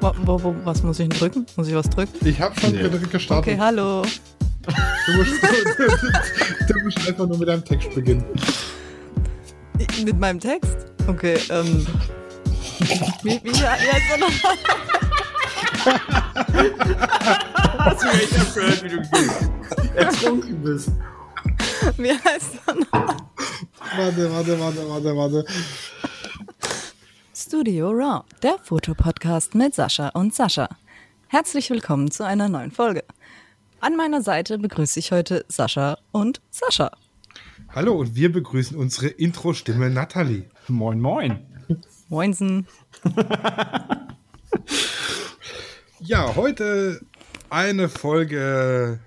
Wo, wo, wo, was muss ich denn drücken? Muss ich was drücken? Ich habe schon Nee. gestartet. Okay, hallo. Du, musst, du musst einfach nur mit deinem Text beginnen. Mit meinem Text? Okay, ähm. Wie, wie, ja. Hast du echt gehört, wie du ertrunken bist? Wie heißt er noch? Warte, warte, warte, warte, warte. Studio Raw, der Fotopodcast mit Sascha und Sascha. Herzlich willkommen zu einer neuen Folge. An meiner Seite begrüße ich heute Sascha und Sascha. Hallo und wir begrüßen unsere Intro-Stimme Nathalie. Moin, moin. Moinsen. Ja, heute eine Folge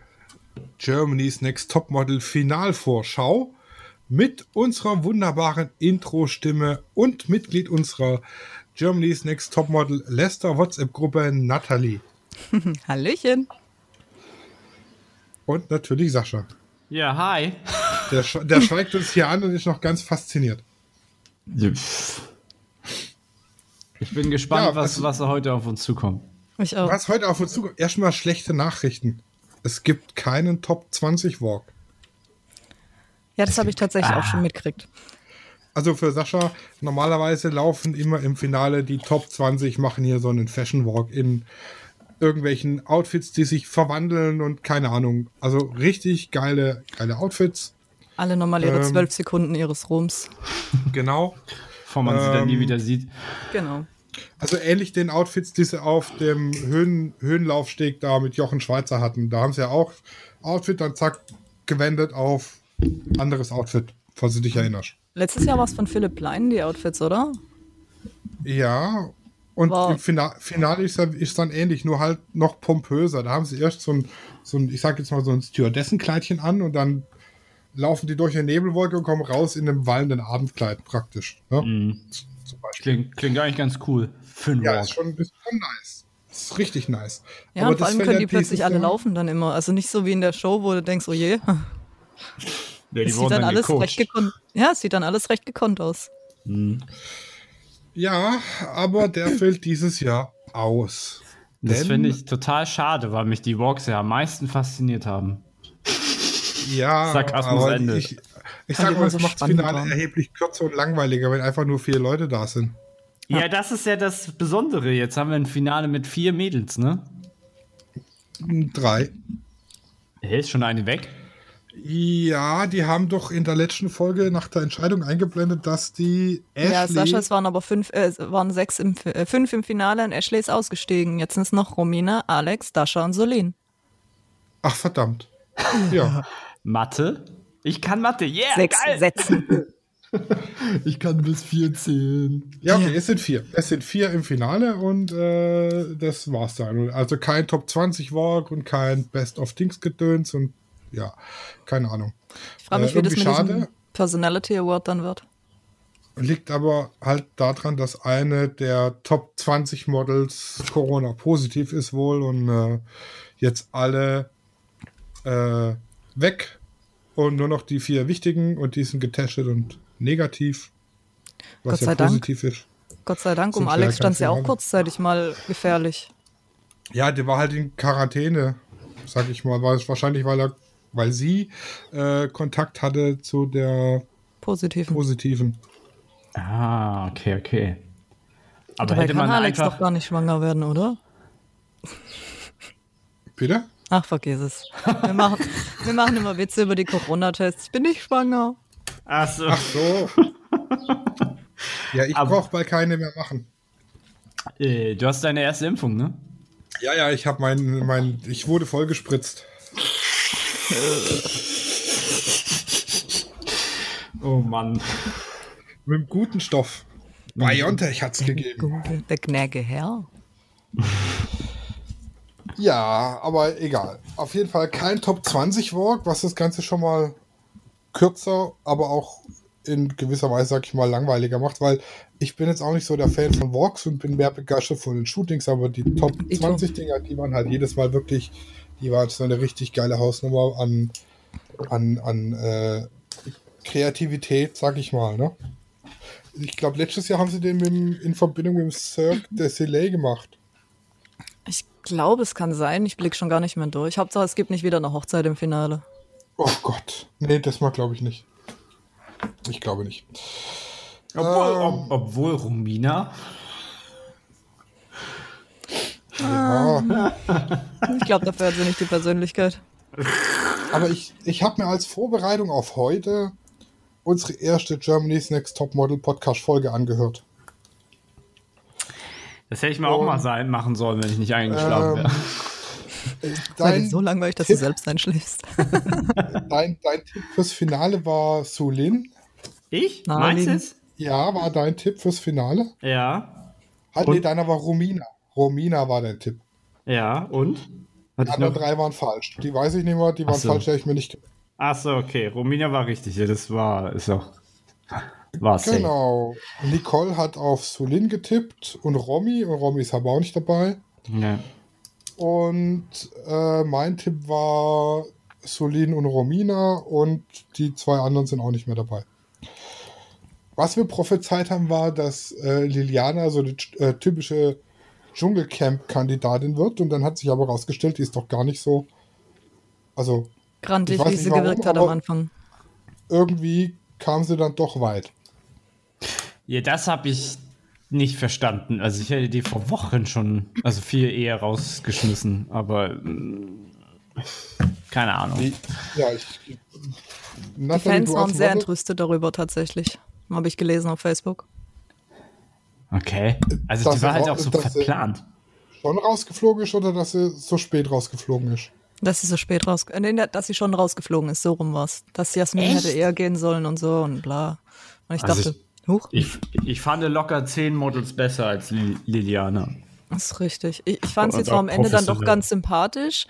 Germany's Next Topmodel Finalvorschau mit unserer wunderbaren Intro-Stimme und Mitglied unserer Germany's Next Topmodel Lester WhatsApp-Gruppe Nathalie. Hallöchen. Und natürlich Sascha. Ja, hi. Der, sch der schweigt uns hier an und ist noch ganz fasziniert. Ich bin gespannt, Ja, was, also- was heute auf uns zukommt. Ich auch. Was heute auf uns zukommt, erstmal schlechte Nachrichten. Es gibt keinen Top 20 Walk. Ja, das habe ich tatsächlich auch schon mitgekriegt. Also für Sascha, normalerweise laufen immer im Finale die Top 20, machen hier so einen Fashion Walk in irgendwelchen Outfits, die sich verwandeln und keine Ahnung. Also richtig geile, geile Outfits. Alle nochmal ihre Ähm. zwölf Sekunden ihres Ruhms. Genau. Bevor man sie dann nie Ähm, wieder sieht. Genau. Also ähnlich den Outfits, die sie auf dem Höhen, Höhenlaufsteg da mit Jochen Schweizer hatten. Da haben sie ja auch Outfit, dann zack, gewendet auf anderes Outfit, falls du dich erinnerst. Letztes Jahr war es von Philipp Plein, die Outfits, oder? Ja, und Wow. im Fina Finale ist, dann- ist dann ähnlich, nur halt noch pompöser. Da haben sie erst so ein, so ein ich sag jetzt mal so ein Stewardessenkleidchen an und dann laufen die durch eine Nebelwolke und kommen raus in einem wallenden Abendkleid praktisch. Ne? Zum Beispiel. Klingt, klingt eigentlich ganz cool. Für einen Ja, Walk. ist schon, ist schon nice. Ist richtig nice. Ja, Aber und vor allem können die plötzlich alle laufen dann immer. Also nicht so wie in der Show, wo du denkst, oh je, Ja, die es sieht wurden dann dann alles gecoacht. recht gekonnt. Ja, es sieht dann alles recht gekonnt aus. Ja, aber der fällt dieses Jahr aus. Das finde ich total schade, weil mich die Walks ja am meisten fasziniert haben. Ja, Sarkasmus aber Ende. ich, ich sag mal, es so macht das Finale war. erheblich kürzer und langweiliger, wenn einfach nur vier Leute da sind. Ja, das ist ja das Besondere. Jetzt haben wir ein Finale mit vier Mädels, ne? Drei. Hey, ist schon eine weg? Ja, die haben doch in der letzten Folge nach der Entscheidung eingeblendet, dass die Ashley. Ja, Sascha, es waren aber fünf, äh, waren sechs im, äh, fünf im Finale und Ashley ist ausgestiegen. Jetzt sind es noch Romina, Alex, Dasha und Solin. Ach, verdammt. Ja. Mathe? Ich kann Mathe, yeah, Sechs geil. Sätzen. Ich kann bis vier zählen. ja, okay, es sind vier. Es sind vier im Finale und äh, das war's dann. Also kein Top 20 Walk und kein Best of Things Gedöns und ja, keine Ahnung. Ich frage mich, Äh, wie das mit irgendwie diesem schade. Personality Award dann wird. Liegt aber halt daran, dass eine der Top 20 Models Corona positiv ist wohl und äh, jetzt alle äh, weg und nur noch die vier wichtigen und die sind getestet und negativ. Was Gott ja sei Dank. positiv ist. Gott sei Dank, um Alex stand es ja auch kurzzeitig mal gefährlich. Ja, der war halt in Quarantäne, sag ich mal. War es wahrscheinlich, weil er, weil sie äh, Kontakt hatte zu der Positiven. positiven. Ah, okay, okay. Aber Dabei hätte kann man Alex einfach. doch gar nicht schwanger werden, oder? Bitte? Ach, vergiss es. Wir machen, wir machen immer Witze über die Corona-Tests. Ich bin nicht schwanger. Ach so. Ach so. ja, ich brauche bald keine mehr machen. Äh, du hast deine erste Impfung, ne? Ja, ja, ich habe mein, mein, ich wurde voll gespritzt. Oh Mann. Mit einem guten Stoff. Biontech hat's gegeben. Der gnäge Herr. Ja, aber egal. Auf jeden Fall kein Top 20 Walk, was das Ganze schon mal kürzer, aber auch in gewisser Weise, sag ich mal, langweiliger macht, weil ich bin jetzt auch nicht so der Fan von Walks und bin mehr begeistert von den Shootings, aber die Top Ich 20 Dinger, die waren halt jedes Mal wirklich, die waren so eine richtig geile Hausnummer an, an, an äh, Kreativität, sag ich mal, ne? Ich glaube, letztes Jahr haben sie den mit, dem- in Verbindung mit dem Cirque de Soleil gemacht. Ich glaube, es kann sein. Ich blicke schon gar nicht mehr durch. Hauptsache, es gibt nicht wieder eine Hochzeit im Finale. Oh Gott. Nee, das mal glaube ich nicht. Ich glaube nicht. Obwohl, Ähm. ob, obwohl Romina. Ja. Ich glaube, dafür hat sie nicht die Persönlichkeit. Aber ich, ich habe mir als Vorbereitung auf heute unsere erste Germany's Next Topmodel Podcast Folge angehört. Das hätte ich mir auch Und- mal sein machen sollen, wenn ich nicht eingeschlafen Ähm, wäre. Äh, Dein, so langweilig, dass du Tipp- selbst einschläfst. dein, dein Tipp fürs Finale war Sulin. Ich? Na, Meinst du es? Ja, war dein Tipp fürs Finale? Ja. Halt, Und? nee, deiner war Romina. Romina war dein Tipp. Ja, und? Die Hatte ich anderen drei waren falsch. Die weiß ich nicht mehr, die waren so. falsch, die hab ich mir nicht. Ach so, okay. Romina war richtig. Ja, das war, ist auch. War safe. Genau. Nicole hat auf Sulin getippt und Romy. Und Romy ist aber auch nicht dabei. Ja. Und äh, mein Tipp war Solin und Romina und die zwei anderen sind auch nicht mehr dabei. Was wir prophezeit haben, war, dass äh, Liliana so eine äh, typische Dschungelcamp-Kandidatin wird und dann hat sich aber rausgestellt, die ist doch gar nicht so. Also weiß wie sie warum, gewirkt hat am Anfang. irgendwie kam sie dann doch weit. ja, das habe ich nicht verstanden. Also ich hätte die vor Wochen schon, also viel eher rausgeschmissen, aber mm, keine Ahnung. Die, ja, ich. Die Fans waren sehr entrüstet darüber tatsächlich. Habe ich gelesen auf Facebook. Okay. Also Das die war halt auch so verplant. schon rausgeflogen ist oder dass sie so spät rausgeflogen ist? Dass sie so spät raus, äh, nee, dass sie schon rausgeflogen ist, so rum war's. Dass Jasmin Echt? hätte eher gehen sollen und so und bla. Und ich Also dachte, huch, Ich, ich fand locker zehn Models besser als Li- Liliana. das ist richtig. Ich, ich fand sie zwar auch am Ende dann doch ganz sympathisch,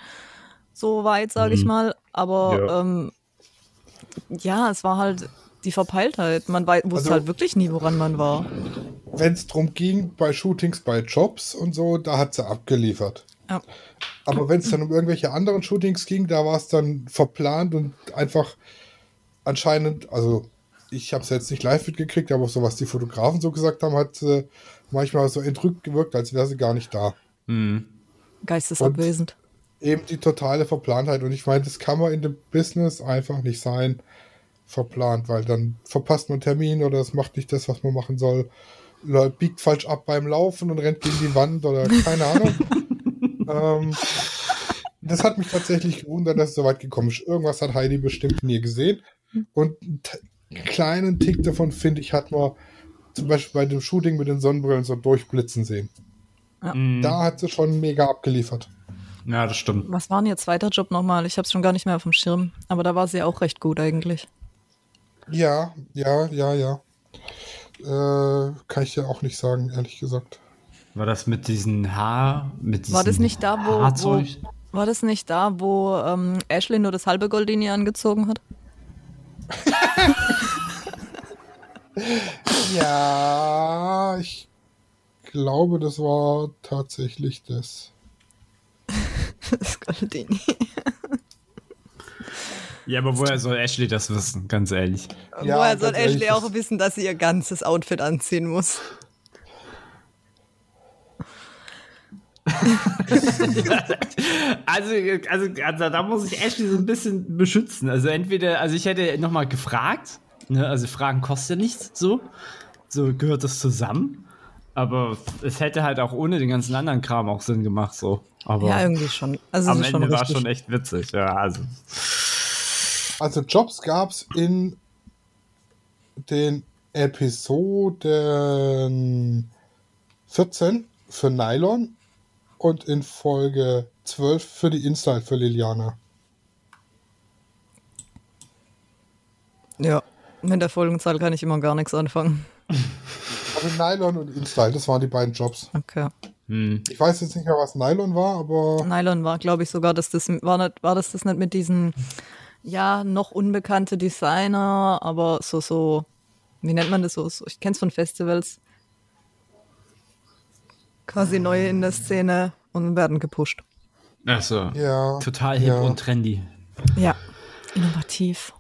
so weit, sage ich Mhm. mal, aber Ja. ähm, ja, es war halt die Verpeiltheit. Man wusste Also- halt wirklich nie, woran man war. Wenn es darum ging, bei Shootings, bei Jobs und so, da hat sie abgeliefert. Ja. Aber wenn es dann um irgendwelche anderen Shootings ging, da war es dann verplant und einfach anscheinend, also ich habe es jetzt nicht live mitgekriegt, aber so was die Fotografen so gesagt haben, hat sie manchmal so entrückt gewirkt, als wäre sie gar nicht da. Mhm. Geistesabwesend. Eben die totale Verplantheit. Und ich meine, das kann man in dem Business einfach nicht sein, verplant, weil dann verpasst man einen Termin oder es macht nicht das, was man machen soll. Biegt falsch ab beim Laufen und rennt gegen die Wand oder keine Ahnung. ähm, das hat mich tatsächlich gewundert, dass es so weit gekommen ist. Irgendwas hat Heidi bestimmt in ihr gesehen. Und einen kleinen Tick davon, finde ich, hat man zum Beispiel bei dem Shooting mit den Sonnenbrillen so durchblitzen sehen. Mhm. Da hat sie schon mega abgeliefert. Ja, das stimmt. Was war denn ihr zweiter Job nochmal? Ich habe es schon gar nicht mehr auf dem Schirm. Aber da war sie auch recht gut eigentlich. Ja, ja, ja, ja. Äh, kann ich dir auch nicht sagen, ehrlich gesagt. War das mit diesen Haar, mit diesen War das nicht da, wo, wo war das nicht da, wo ähm, Ashley nur das halbe Goldini angezogen hat? Ja, ich glaube, das war tatsächlich das. Das Goldini. Ja, aber woher soll Ashley das wissen, ganz ehrlich? Ja, Woher soll ehrlich, Ashley das- auch wissen, dass sie ihr ganzes Outfit anziehen muss? Also, also, also da muss ich Ashley so ein bisschen beschützen. Also entweder, also ich hätte nochmal gefragt, ne? also Fragen kostet nichts, so. So gehört das zusammen. Aber es hätte halt auch ohne den ganzen anderen Kram auch Sinn gemacht, so. Aber Ja, irgendwie schon. Also am das ist schon Ende war schon echt witzig, ja, also. Also Jobs gab es in den Episoden 14 für Nylon und in Folge 12 für die Install für Liliana. Ja, mit der Folgenzahl kann ich immer gar nichts anfangen. Also Nylon und Install, das waren die beiden Jobs. Okay. Hm. Ich weiß jetzt nicht mehr, was Nylon war, aber Nylon war, glaube ich, sogar, dass das war, nicht, war das das nicht mit diesen, ja, noch unbekannte Designer, aber so, so, wie nennt man das so? so ich kenne es von Festivals. Quasi neue in der Szene und werden gepusht. Achso. ja. Total hip ja. und trendy. Ja, innovativ.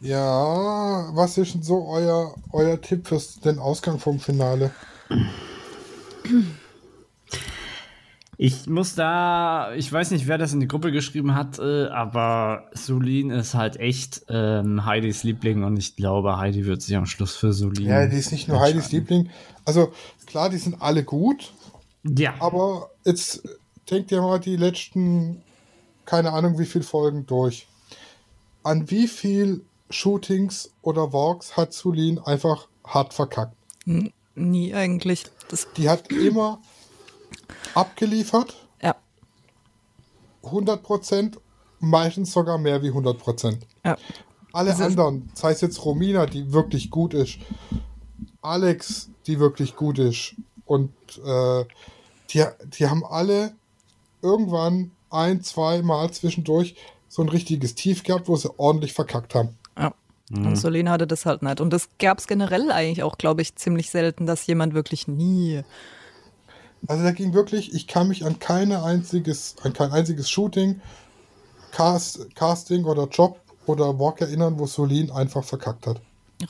Ja, was ist denn so euer, euer Tipp für den Ausgang vom Finale? Ich muss da, ich weiß nicht, wer das in die Gruppe geschrieben hat, äh, aber Solin ist halt echt ähm, Heidis Liebling und ich glaube, Heidi wird sich am Schluss für Solin. Ja, die ist nicht nur Heidis Liebling. Also klar, die sind alle gut, Ja, aber jetzt denkt ihr mal die letzten, keine Ahnung wie viele Folgen durch. An wie viel Shootings oder Walks hat Sulin einfach hart verkackt? N nie eigentlich. Das, Die hat immer abgeliefert, ja, 100%, meistens sogar mehr wie 100%. ja. Alle Das ist- anderen, sei es jetzt Romina, die wirklich gut ist, Alex, die wirklich gut ist, und äh, die, die haben alle irgendwann ein, zwei Mal zwischendurch so ein richtiges Tief gehabt, wo sie ordentlich verkackt haben. ja. Und Solene hatte das halt nicht. Und das gab es generell eigentlich auch, glaube ich, ziemlich selten, dass jemand wirklich nie. Also da ging wirklich, ich kann mich an keine einziges, an kein einziges Shooting, Cast, Casting oder Job oder Walk erinnern, wo Solin einfach verkackt hat.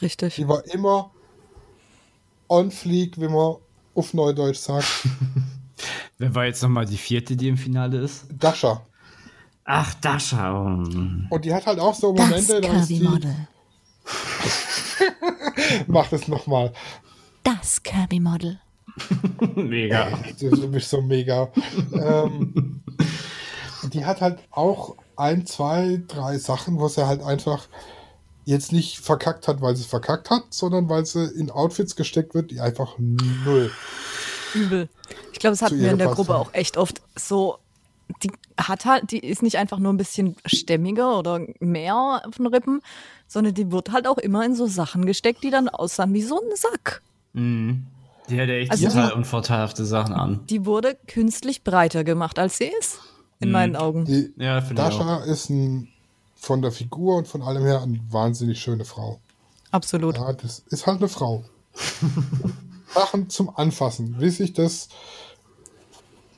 Richtig. Die war immer on fleek, wie man auf Neudeutsch sagt. wer war jetzt nochmal die vierte, die im Finale ist? Dasha. Ach, Dasha. Oh. Und die hat halt auch so Das Momente, da ist die, Kirby-Model. mach das nochmal. Das Kirby-Model. Mega. Du, du bist so mega. ähm, die hat halt auch ein, zwei, drei Sachen, wo sie halt einfach jetzt nicht verkackt hat, weil sie es verkackt hat, sondern weil sie in Outfits gesteckt wird, die einfach null. Übel. Ich glaube, das hatten wir in der Gruppe haben. auch echt oft so. Die hat halt, die ist nicht einfach nur ein bisschen stämmiger oder mehr auf den Rippen, sondern die wird halt auch immer in so Sachen gesteckt, die dann aussahen wie so ein Sack. Mhm. Die hatte echt Also- total unvorteilhafte Sachen an. Die wurde künstlich breiter gemacht, als sie ist. In Mhm. meinen Augen. Die Ja, finde ich auch. Dasha ist ein, von der Figur und von allem her eine wahnsinnig schöne Frau. Absolut. Ja, das ist halt eine Frau. Sachen zum Anfassen, wie sich das,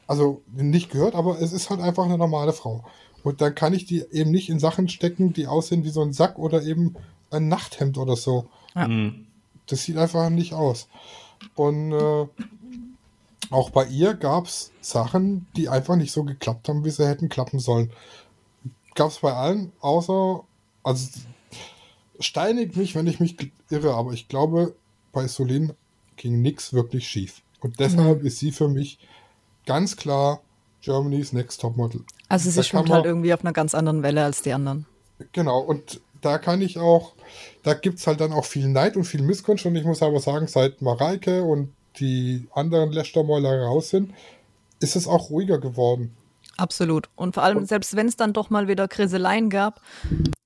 also nicht gehört, aber es ist halt einfach eine normale Frau. Und dann kann ich die eben nicht in Sachen stecken, die aussehen wie so ein Sack oder eben ein Nachthemd oder so. Mhm. Das sieht einfach nicht aus. Und äh, auch bei ihr gab es Sachen, die einfach nicht so geklappt haben, wie sie hätten klappen sollen. Gab es bei allen, außer, also steinigt mich, wenn ich mich irre, aber ich glaube, bei Solin ging nichts wirklich schief. Und deshalb ist sie für mich ganz klar Germany's Next Topmodel. Also sie schwimmt halt irgendwie auf einer ganz anderen Welle als die anderen. Genau, und da kann ich auch, da gibt es halt dann auch viel Neid und viel Missgunst. Und ich muss aber sagen, seit Mareike und die anderen Lästermäuler raus sind, ist es auch ruhiger geworden. Absolut. Und vor allem, selbst wenn es dann doch mal wieder Kriseleien gab,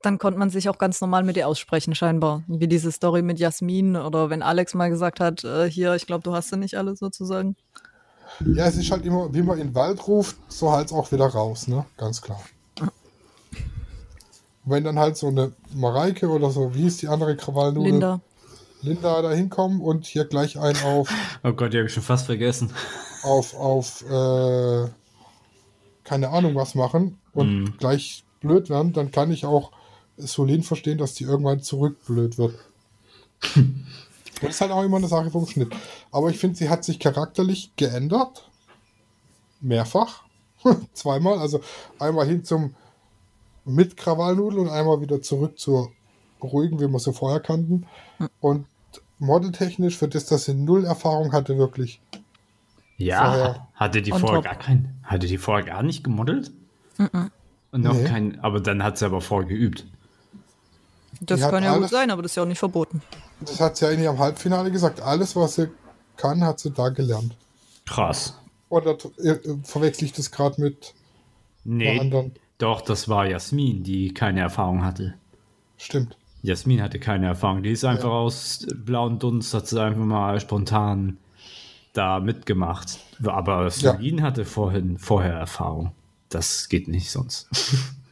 dann konnte man sich auch ganz normal mit ihr aussprechen, scheinbar. Wie diese Story mit Jasmin oder wenn Alex mal gesagt hat, äh, hier, ich glaube, du hast sie nicht alle sozusagen. Ja, es ist halt immer, wie man in den Wald ruft, so halt es auch wieder raus, ne? Ganz klar. Wenn dann halt so eine Mareike oder so, wie ist die andere Krawallnudel? Linda. Linda da hinkommen und hier gleich einen auf, Oh Gott, die habe ich schon fast vergessen. auf, auf, äh, keine Ahnung was machen und Mhm. gleich blöd werden, dann kann ich auch Solin verstehen, dass die irgendwann zurückblöd wird. und das ist halt auch immer eine Sache vom Schnitt. Aber ich finde, sie hat sich charakterlich geändert. Mehrfach. Zweimal. Also einmal hin zum mit Krawallnudel und einmal wieder zurück zur ruhigen, wie wir sie vorher kannten. Und modeltechnisch, für das, dass sie null Erfahrung hatte, wirklich. Ja, Vorher. hatte die vorher top. gar kein, hatte die vorher gar nicht gemodelt? Und noch Nee. kein, aber dann hat sie aber vorher geübt. Das Die kann ja gut alles- sein, aber das ist ja auch nicht verboten. Das hat sie ja in ihrem Halbfinale gesagt. Alles, was sie kann, hat sie da gelernt. Krass. Oder äh, verwechsel ich das gerade mit Nee, anderen? Doch, das war Jasmin, die keine Erfahrung hatte. Stimmt. Jasmin hatte keine Erfahrung. Die ist einfach aus blauen Dunst, hat sie einfach mal spontan da mitgemacht. Aber Celine hatte vorhin, vorher Erfahrung. Das geht nicht sonst.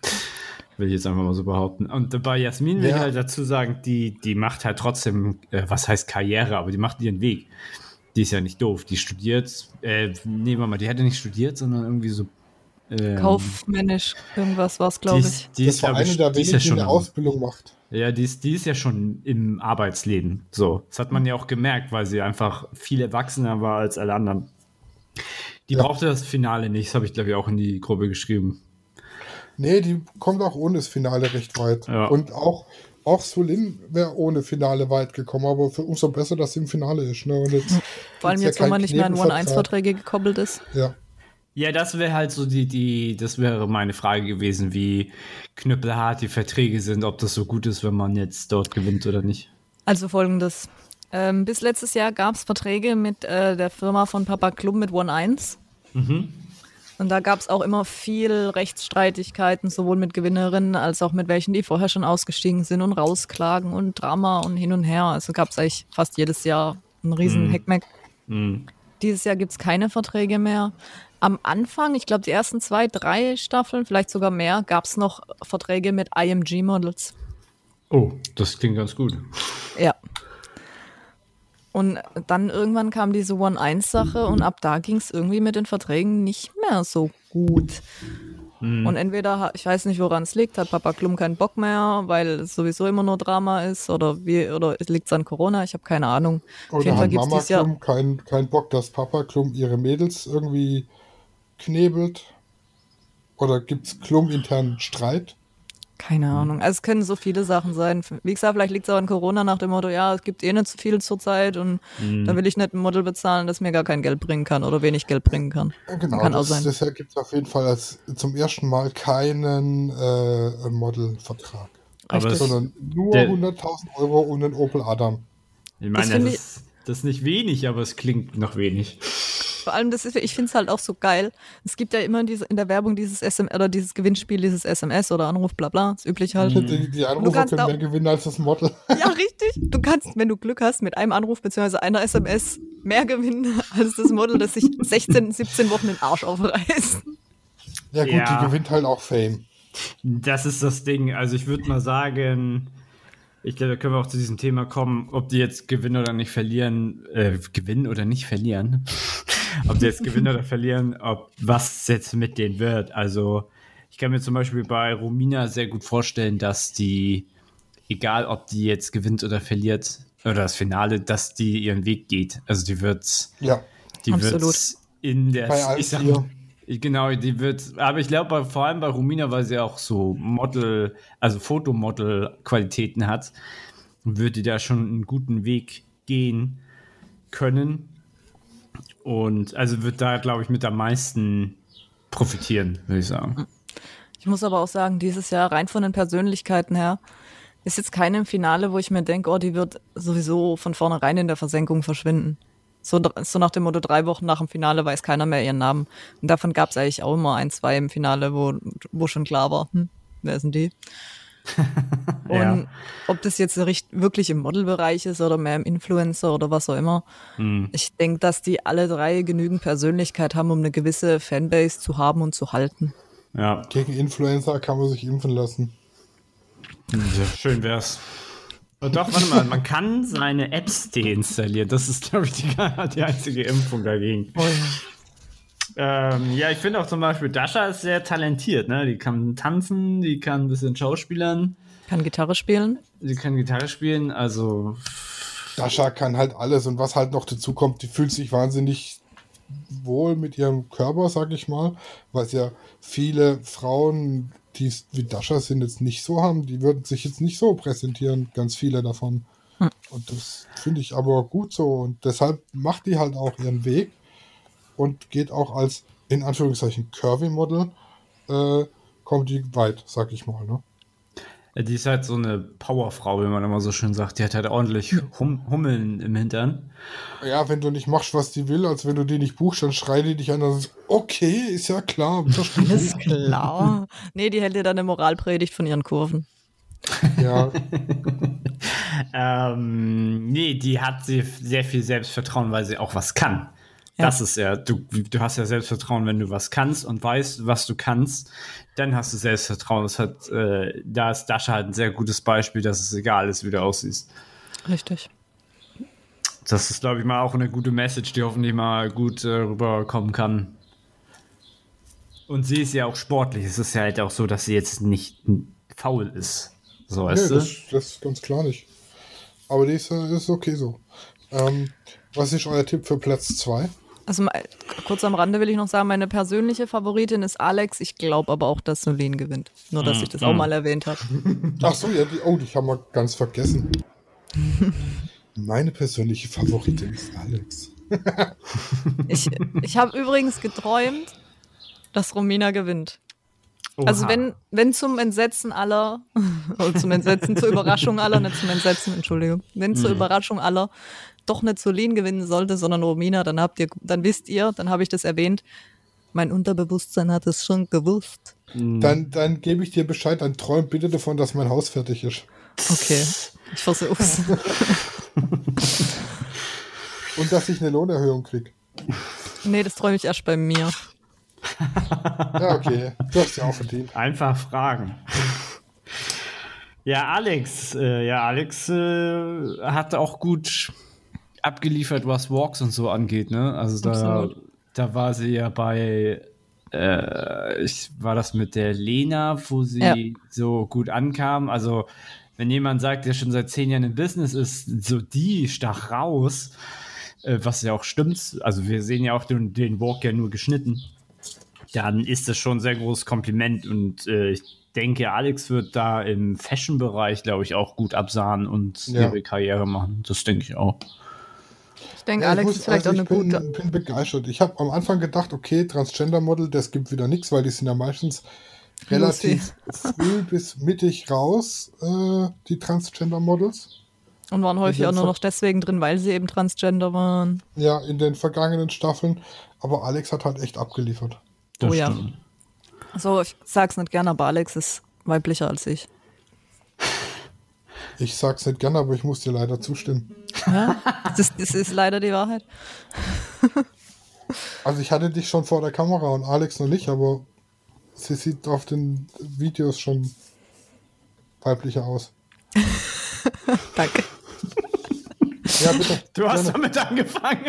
will ich jetzt einfach mal so behaupten. Und bei Jasmin will Ja. ich halt dazu sagen, die, die macht halt trotzdem, äh, was heißt Karriere, aber die macht ihren Weg. Die ist ja nicht doof. Die studiert, äh, nehmen wir mal, die hätte nicht studiert, sondern irgendwie so. Ähm, Kaufmännisch, irgendwas war es, glaube ich. die das ist, war glaub eine ich, der wenigen, ja die schon eine Ausbildung macht. Ja, die ist, die ist ja schon im Arbeitsleben. So. Das hat man ja auch gemerkt, weil sie einfach viel erwachsener war als alle anderen. Die Ja. brauchte das Finale nicht, das habe ich, glaube ich, auch in die Gruppe geschrieben. Nee, die kommt auch ohne das Finale recht weit. Ja. Und auch, auch Solin wäre ohne Finale weit gekommen, aber für umso besser, dass sie im Finale ist. Ne? Und jetzt, Vor allem jetzt, ja wo man nicht mehr an Knebelvertrag. One-1-Verträge gekoppelt ist. Ja. Ja, das wäre halt so die, die, das wäre meine Frage gewesen, wie knüppelhart die Verträge sind, ob das so gut ist, wenn man jetzt dort gewinnt oder nicht. Also folgendes. Ähm, bis letztes Jahr gab es Verträge mit äh, der Firma von Papa Klum mit One 1. Und da gab es auch immer viel Rechtsstreitigkeiten, sowohl mit Gewinnerinnen als auch mit welchen, die vorher schon ausgestiegen sind und rausklagen und Drama und hin und her. Also gab es eigentlich fast jedes Jahr einen riesen Mhm. Heckmeck. Mhm. Dieses Jahr gibt es keine Verträge mehr. Am Anfang, ich glaube die ersten zwei, drei Staffeln, vielleicht sogar mehr, gab es noch Verträge mit IMG-Models. Oh, das klingt ganz gut. Ja. Und dann irgendwann kam diese One-1-Sache und ab da ging es irgendwie mit den Verträgen nicht mehr so gut. Und entweder, ich weiß nicht, woran es liegt, hat Papa Klum keinen Bock mehr, weil es sowieso immer nur Drama ist oder wie, oder liegt es an Corona, ich habe keine Ahnung. Auf Oder jeden Fall hat gibt es Mama Jahr. Klum keinen kein Bock, dass Papa Klum ihre Mädels irgendwie knebelt? Oder gibt es Klum internen Streit? Keine Ahnung. Also es können so viele Sachen sein. Wie gesagt, vielleicht liegt es auch an Corona nach dem Motto, ja, es gibt eh nicht so viel zurzeit und da will ich nicht ein Model bezahlen, das mir gar kein Geld bringen kann oder wenig Geld bringen kann. Genau, Kann auch das, sein. deshalb gibt es auf jeden Fall als, zum ersten Mal keinen äh, Modelvertrag, Aber sondern nur Der- 100.000 Euro und einen Opel Adam. ich meine, Das das, ist, das ist nicht wenig, aber es klingt noch wenig. Vor allem, das ist, ich finde es halt auch so geil. Es gibt ja immer diese, in der Werbung dieses SMS oder dieses Gewinnspiel, dieses SMS oder Anruf, bla bla, das übliche halt. Die, die Anrufer kannst können mehr gewinnen als das Model. Ja, richtig. Du kannst, wenn du Glück hast, mit einem Anruf bzw. einer SMS mehr gewinnen als das Model, das sich 16, 17 Wochen den Arsch aufreißt. Ja gut, Ja. die gewinnt halt auch Fame. Das ist das Ding. Also ich würde mal sagen, ich glaube, da können wir auch zu diesem Thema kommen, ob die jetzt gewinnen oder nicht verlieren, äh, gewinnen oder nicht verlieren. Ob die jetzt gewinnen oder verlieren, ob was jetzt mit denen wird. Also ich kann mir zum Beispiel bei Romina sehr gut vorstellen, dass die, egal ob die jetzt gewinnt oder verliert, oder das Finale, dass die ihren Weg geht. Also die wird Ja, die Absolut. wird in der. Bei ich sag, vier. Genau, die wird. Aber ich glaube, vor allem bei Romina, weil sie auch so Model, also Fotomodel-Qualitäten hat, wird die da schon einen guten Weg gehen können. Und also wird da, glaube ich, mit am meisten profitieren, würde ich sagen. Ich muss aber auch sagen, dieses Jahr rein von den Persönlichkeiten her ist jetzt keine im Finale, wo ich mir denke, oh, die wird sowieso von vornherein in der Versenkung verschwinden. So, so nach dem Motto, drei Wochen nach dem Finale weiß keiner mehr ihren Namen. Und davon gab es eigentlich auch immer ein, zwei im Finale, wo, wo schon klar war, hm, wer sind die? Und Ja. ob das jetzt wirklich im Modelbereich ist oder mehr im Influencer oder was auch immer. Ich denke, dass die alle drei genügend Persönlichkeit haben, um eine gewisse Fanbase zu haben und zu halten. Ja, gegen Influencer kann man sich impfen lassen. sehr schön wär's. Und doch, warte mal, man kann seine Apps deinstallieren. Das ist, glaube ich, die, die einzige Impfung dagegen. Ähm, ja, ich finde auch zum Beispiel, Dasha ist sehr talentiert. Ne? Die kann tanzen, die kann ein bisschen schauspielern, Kann Gitarre spielen. sie kann Gitarre spielen. Also, Dasha kann halt alles und was halt noch dazu kommt, die fühlt sich wahnsinnig wohl mit ihrem Körper, sag ich mal, was ja viele Frauen, die es wie Dasha sind, jetzt nicht so haben, die würden sich jetzt nicht so präsentieren, ganz viele davon. Und das finde ich aber gut so und deshalb macht die halt auch ihren Weg und geht auch als in Anführungszeichen Curvy-Model, äh, kommt die weit, sag ich mal. Ne? äh, die ist halt so eine Powerfrau, wie man immer so schön sagt. Die hat halt ordentlich hum Hummeln im Hintern. Ja, wenn du nicht machst, was die will, als wenn du die nicht buchst, dann schreit die dich an und sagt, okay, ist ja klar. Ist klar. nee, die hält dir dann eine Moralpredigt von ihren Kurven. ja, Ähm, nee, die hat sie sehr viel Selbstvertrauen, weil sie auch was kann. Ja. Das ist ja, du, du hast ja Selbstvertrauen, wenn du was kannst und weißt, was du kannst, dann hast du Selbstvertrauen. Das hat, äh, da ist Dasha halt ein sehr gutes Beispiel, dass es egal ist, wie du aussiehst. Richtig. Das ist, glaube ich, mal auch eine gute Message, die hoffentlich mal gut äh, rüberkommen kann. Und sie ist ja auch sportlich. Es ist ja halt auch so, dass sie jetzt nicht faul ist. So, Nee, weißt du? das, das ist ganz klar nicht. Aber die ist, ist okay so. Ähm, was ist euer Tipp für Platz 2? Also mal, kurz am Rande will ich noch sagen, meine persönliche Favoritin ist Alex. Ich glaube aber auch, dass Solin gewinnt. Nur, dass ich das auch mal erwähnt habe. Ach so, ja, die, oh, die haben wir ganz vergessen. Meine persönliche Favoritin ist Alex. Ich, ich habe übrigens geträumt, dass Romina gewinnt. Also Oha. wenn, wenn zum Entsetzen aller, zum Entsetzen, zur Überraschung aller, nicht zum Entsetzen, Entschuldigung, wenn zur Überraschung aller doch nicht Solin gewinnen sollte, sondern Romina, dann habt ihr, dann wisst ihr, dann habe ich das erwähnt, mein Unterbewusstsein hat es schon gewusst. Dann, dann gebe ich dir Bescheid, dann träum bitte davon, dass mein Haus fertig ist. Okay, ich versuch's. Und dass ich eine Lohnerhöhung krieg. nee, das träume ich erst bei mir. Ja, okay. Du hast ja auch verdient. Einfach fragen. Ja, Alex, äh, ja, Alex äh, hat auch gut abgeliefert, was Walks und so angeht, ne? Also da, Absolut. da war sie ja bei, äh, ich, war das mit der Lena, wo sie Ja. so gut ankam. Also wenn jemand sagt, der schon seit zehn Jahren im Business ist, so die stach raus, äh, was ja auch stimmt. Also wir sehen ja auch den, den Walk ja nur geschnitten dann ist das schon ein sehr großes Kompliment und äh, ich denke, Alex wird da im Fashion-Bereich, glaube ich, auch gut absahen und Ja. ihre Karriere machen. Das denke ich auch. Ich denke, Ja, ich Alex muss- ist vielleicht also auch eine ich bin, gute. bin begeistert. Ich habe am Anfang gedacht, okay, Transgender-Model, das gibt wieder nichts, weil die sind ja meistens relativ früh bis mittig raus, äh, die Transgender-Models. Und waren häufig in auch nur noch deswegen drin, weil sie eben Transgender waren. Ja, in den vergangenen Staffeln. Aber Alex hat halt echt abgeliefert. Das Oh ja. stimmt. So, ich sag's nicht gerne, aber Alex ist weiblicher als ich. Ich sag's nicht gerne, aber ich muss dir leider zustimmen. Ja, das ist, das ist leider die Wahrheit. Also ich hatte dich schon vor der Kamera und Alex noch nicht, aber sie sieht auf den Videos schon weiblicher aus. Danke. Ja, bitte. Du hast Gerne. damit angefangen.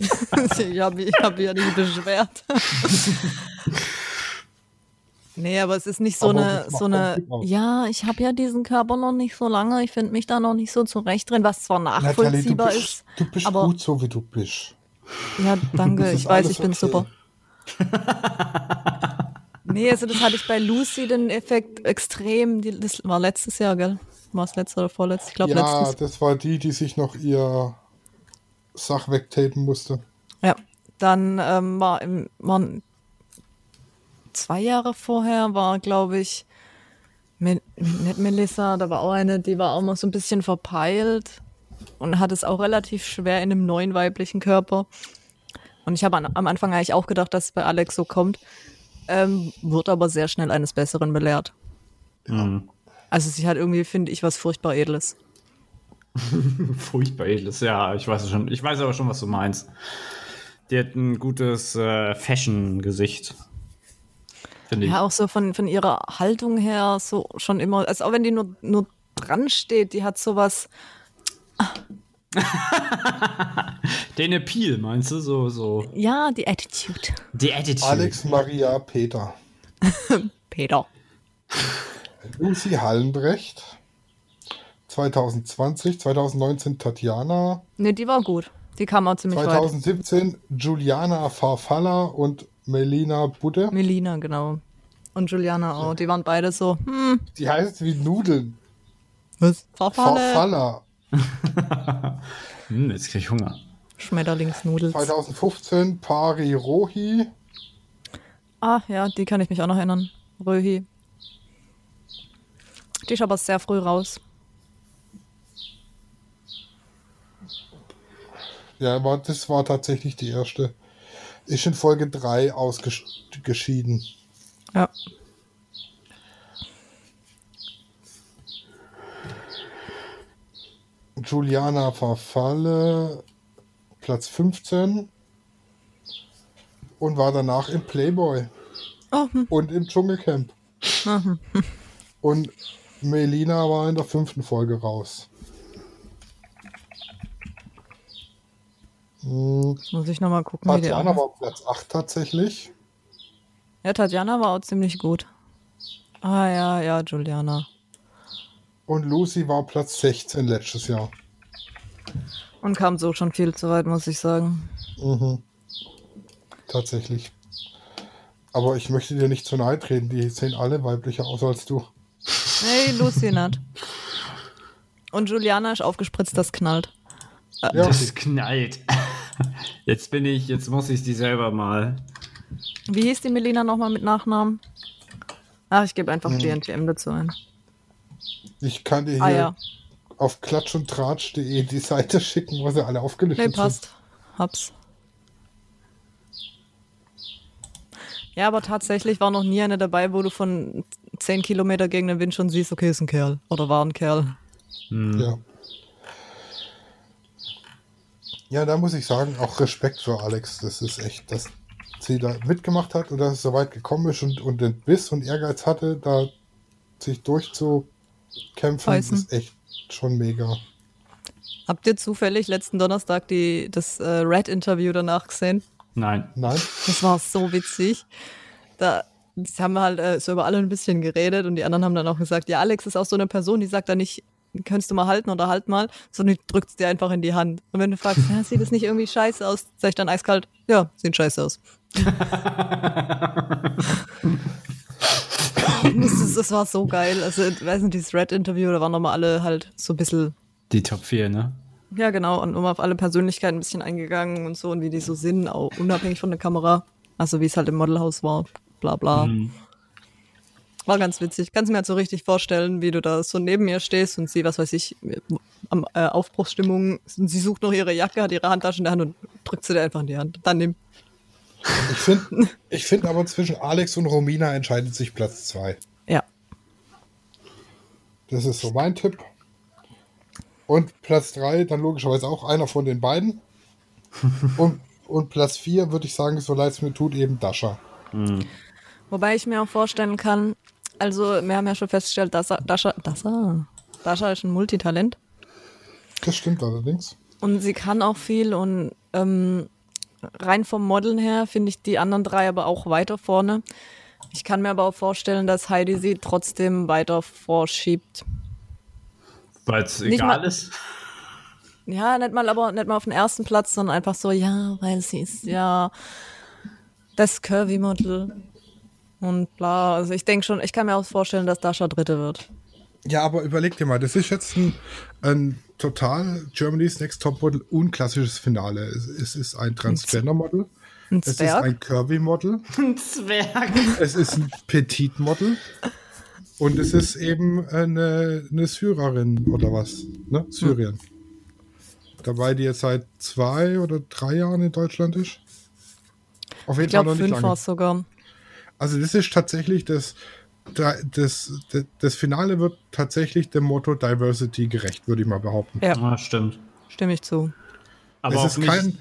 ich habe ich hab ja nicht beschwert. Nee, aber es ist nicht so Aber eine, so eine, ja, ich habe ja diesen Körper noch nicht so lange, ich finde mich da noch nicht so zurecht drin, was zwar Natalie, du nachvollziehbar bist, ist. du bist aber- gut so, wie du bist. Ja, danke, ich weiß, ich bin okay. super. nee, also das hatte ich bei Lucy den Effekt extrem, die, das war letztes Jahr, gell? War es letztes oder vorletztes? Ich glaube Ja, letztes. das war die, die sich noch ihr Sach wegtapen musste. Ja, dann ähm, war im, waren zwei Jahre vorher, war, glaube ich, Mel nicht Melissa, da war auch eine, die war auch mal so ein bisschen verpeilt und hat es auch relativ schwer in einem neuen weiblichen Körper. Und ich habe an, am Anfang eigentlich auch gedacht, dass es bei Alex so kommt, ähm, wurde aber sehr schnell eines Besseren belehrt. Also sie hat irgendwie, finde ich, was furchtbar Edles. Furchtbar edles, ja, ich weiß es schon. Ich weiß aber schon, was du meinst. Die hat ein gutes äh, Fashion-Gesicht. Finde ich. Ja, auch so von, von ihrer Haltung her, so schon immer, also auch wenn die nur, nur dran steht, die hat sowas, Den Appeal, meinst du? So, so. ja, die Attitude. Die Attitude. Alex Maria Peter. Peter. Lucy Hallenbrecht. 2020, 2019 Tatjana, Ne, die war gut. Die kam auch ziemlich weit. 2017 Juliana Farfalla und Melina Budde. Melina, genau. Und Juliana auch. Die waren beide so, hm, Die heißt wie Nudeln. was? Farfalle. Farfalla. Hm, jetzt krieg ich Hunger. Schmetterlingsnudels. 2015 Pari Rohi. Ah, ja, die kann ich mich auch noch erinnern. Röhi. Die ist aber sehr früh raus. Ja, war, das war tatsächlich die erste. Ist in Folge 3 ausgeschieden. Ja. Juliana Verfalle, Platz 15. Und war danach im Playboy. Oh, hm. Und im Dschungelcamp. Und Melina war in der fünften Folge raus. Jetzt muss ich nochmal gucken, Tatjana war auf Platz 8 tatsächlich. Ja, Tatjana war auch ziemlich gut. Ah ja, ja, Juliana. Und Lucy war Platz 16 letztes Jahr. Und kam so schon viel zu weit, muss ich sagen. Mhm. Tatsächlich. Aber ich möchte dir nicht zu nahe treten. Die sehen alle weiblicher aus als du. Hey, Lucy nicht. Und Juliana ist aufgespritzt, das knallt. Ja. Das knallt. Jetzt bin ich, jetzt muss ich die selber mal. Wie hieß die Melina nochmal mit Nachnamen? Ach, ich gebe einfach DNTM dazu ein. Ich kann dir hier Ah ja, auf klatschundtratsch.de die Seite schicken, wo sie alle aufgelistet nee, passt. Hab's. Ja, aber tatsächlich war noch nie eine dabei, wo du von 10 Kilometer gegen den Wind schon siehst, okay, ist ein Kerl. Oder war ein Kerl. sind. Ja. Ja, da muss ich sagen, auch Respekt für Alex. Das ist echt, dass sie da mitgemacht hat und dass es so weit gekommen ist und, und den Biss und Ehrgeiz hatte, da sich durchzukämpfen, Beißen. ist echt schon mega. Habt ihr zufällig letzten Donnerstag die, das äh, Red-Interview danach gesehen? Nein. Nein? Das war so witzig. Da das haben wir halt äh, so über alle ein bisschen geredet und die anderen haben dann auch gesagt, ja, Alex ist auch so eine Person, die sagt dann nicht, könntest du mal halten oder halt mal, sondern die drückt es dir einfach in die Hand. Und wenn du fragst, ja, sieht das nicht irgendwie scheiße aus, sag ich dann eiskalt, ja, sieht scheiße aus. das, das war so geil. Also, ich weiß nicht, dieses Red-Interview, da waren nochmal alle halt so ein bisschen Die Top 4, ne? ja, genau. Und immer auf alle Persönlichkeiten ein bisschen eingegangen und so und wie die so sind, auch unabhängig von der Kamera. Also wie es halt im Modelhaus war. Bla bla. Mhm. War ganz witzig. Kannst du mir halt so richtig vorstellen, wie du da so neben mir stehst und sie, was weiß ich, am äh, Aufbruchsstimmung, und sie sucht noch ihre Jacke, hat ihre Handtasche in der Hand und drückt sie dir einfach in die Hand. Dann nimm. Ich finde ich find aber zwischen Alex und Romina entscheidet sich Platz 2. Ja. Das ist so mein Tipp. Und Platz 3, dann logischerweise auch einer von den beiden. und, und Platz 4 würde ich sagen, so leid es mir tut, eben Dasha. Wobei ich mir auch vorstellen kann, also wir haben ja schon festgestellt, dass Dasha, Dasha, Dasha ist ein Multitalent. Das stimmt allerdings. Und sie kann auch viel und ähm, rein vom Modeln her finde ich die anderen drei aber auch weiter vorne. Ich kann mir aber auch vorstellen, dass Heidi sie trotzdem weiter vorschiebt. Weil es egal mal- ist. Ja, nicht mal aber nicht mal auf den ersten Platz, sondern einfach so, ja, weil sie ist ja das Curvy-Model und bla. Also ich denke schon, ich kann mir auch vorstellen, dass Dasha Dritte wird. Ja, aber überleg dir mal, das ist jetzt ein, ein total Germany's Next Top Model unklassisches Finale. Es, es ist ein Transgender-Model. Ein Es ist ein Curvy-Model. Ein Zwerg. Es ist ein Petit-Model. Und es ist eben eine, eine Syrerin oder was. Ne? Syrien. Dabei, die jetzt seit zwei oder drei Jahren in Deutschland ist. Auf jeden ich glaube, fünf war es sogar. Also das ist tatsächlich das, da- das, das, das Finale wird tatsächlich dem Motto Diversity gerecht, würde ich mal behaupten. Ja, Ja, stimmt. stimme ich zu. Aber es ist kein,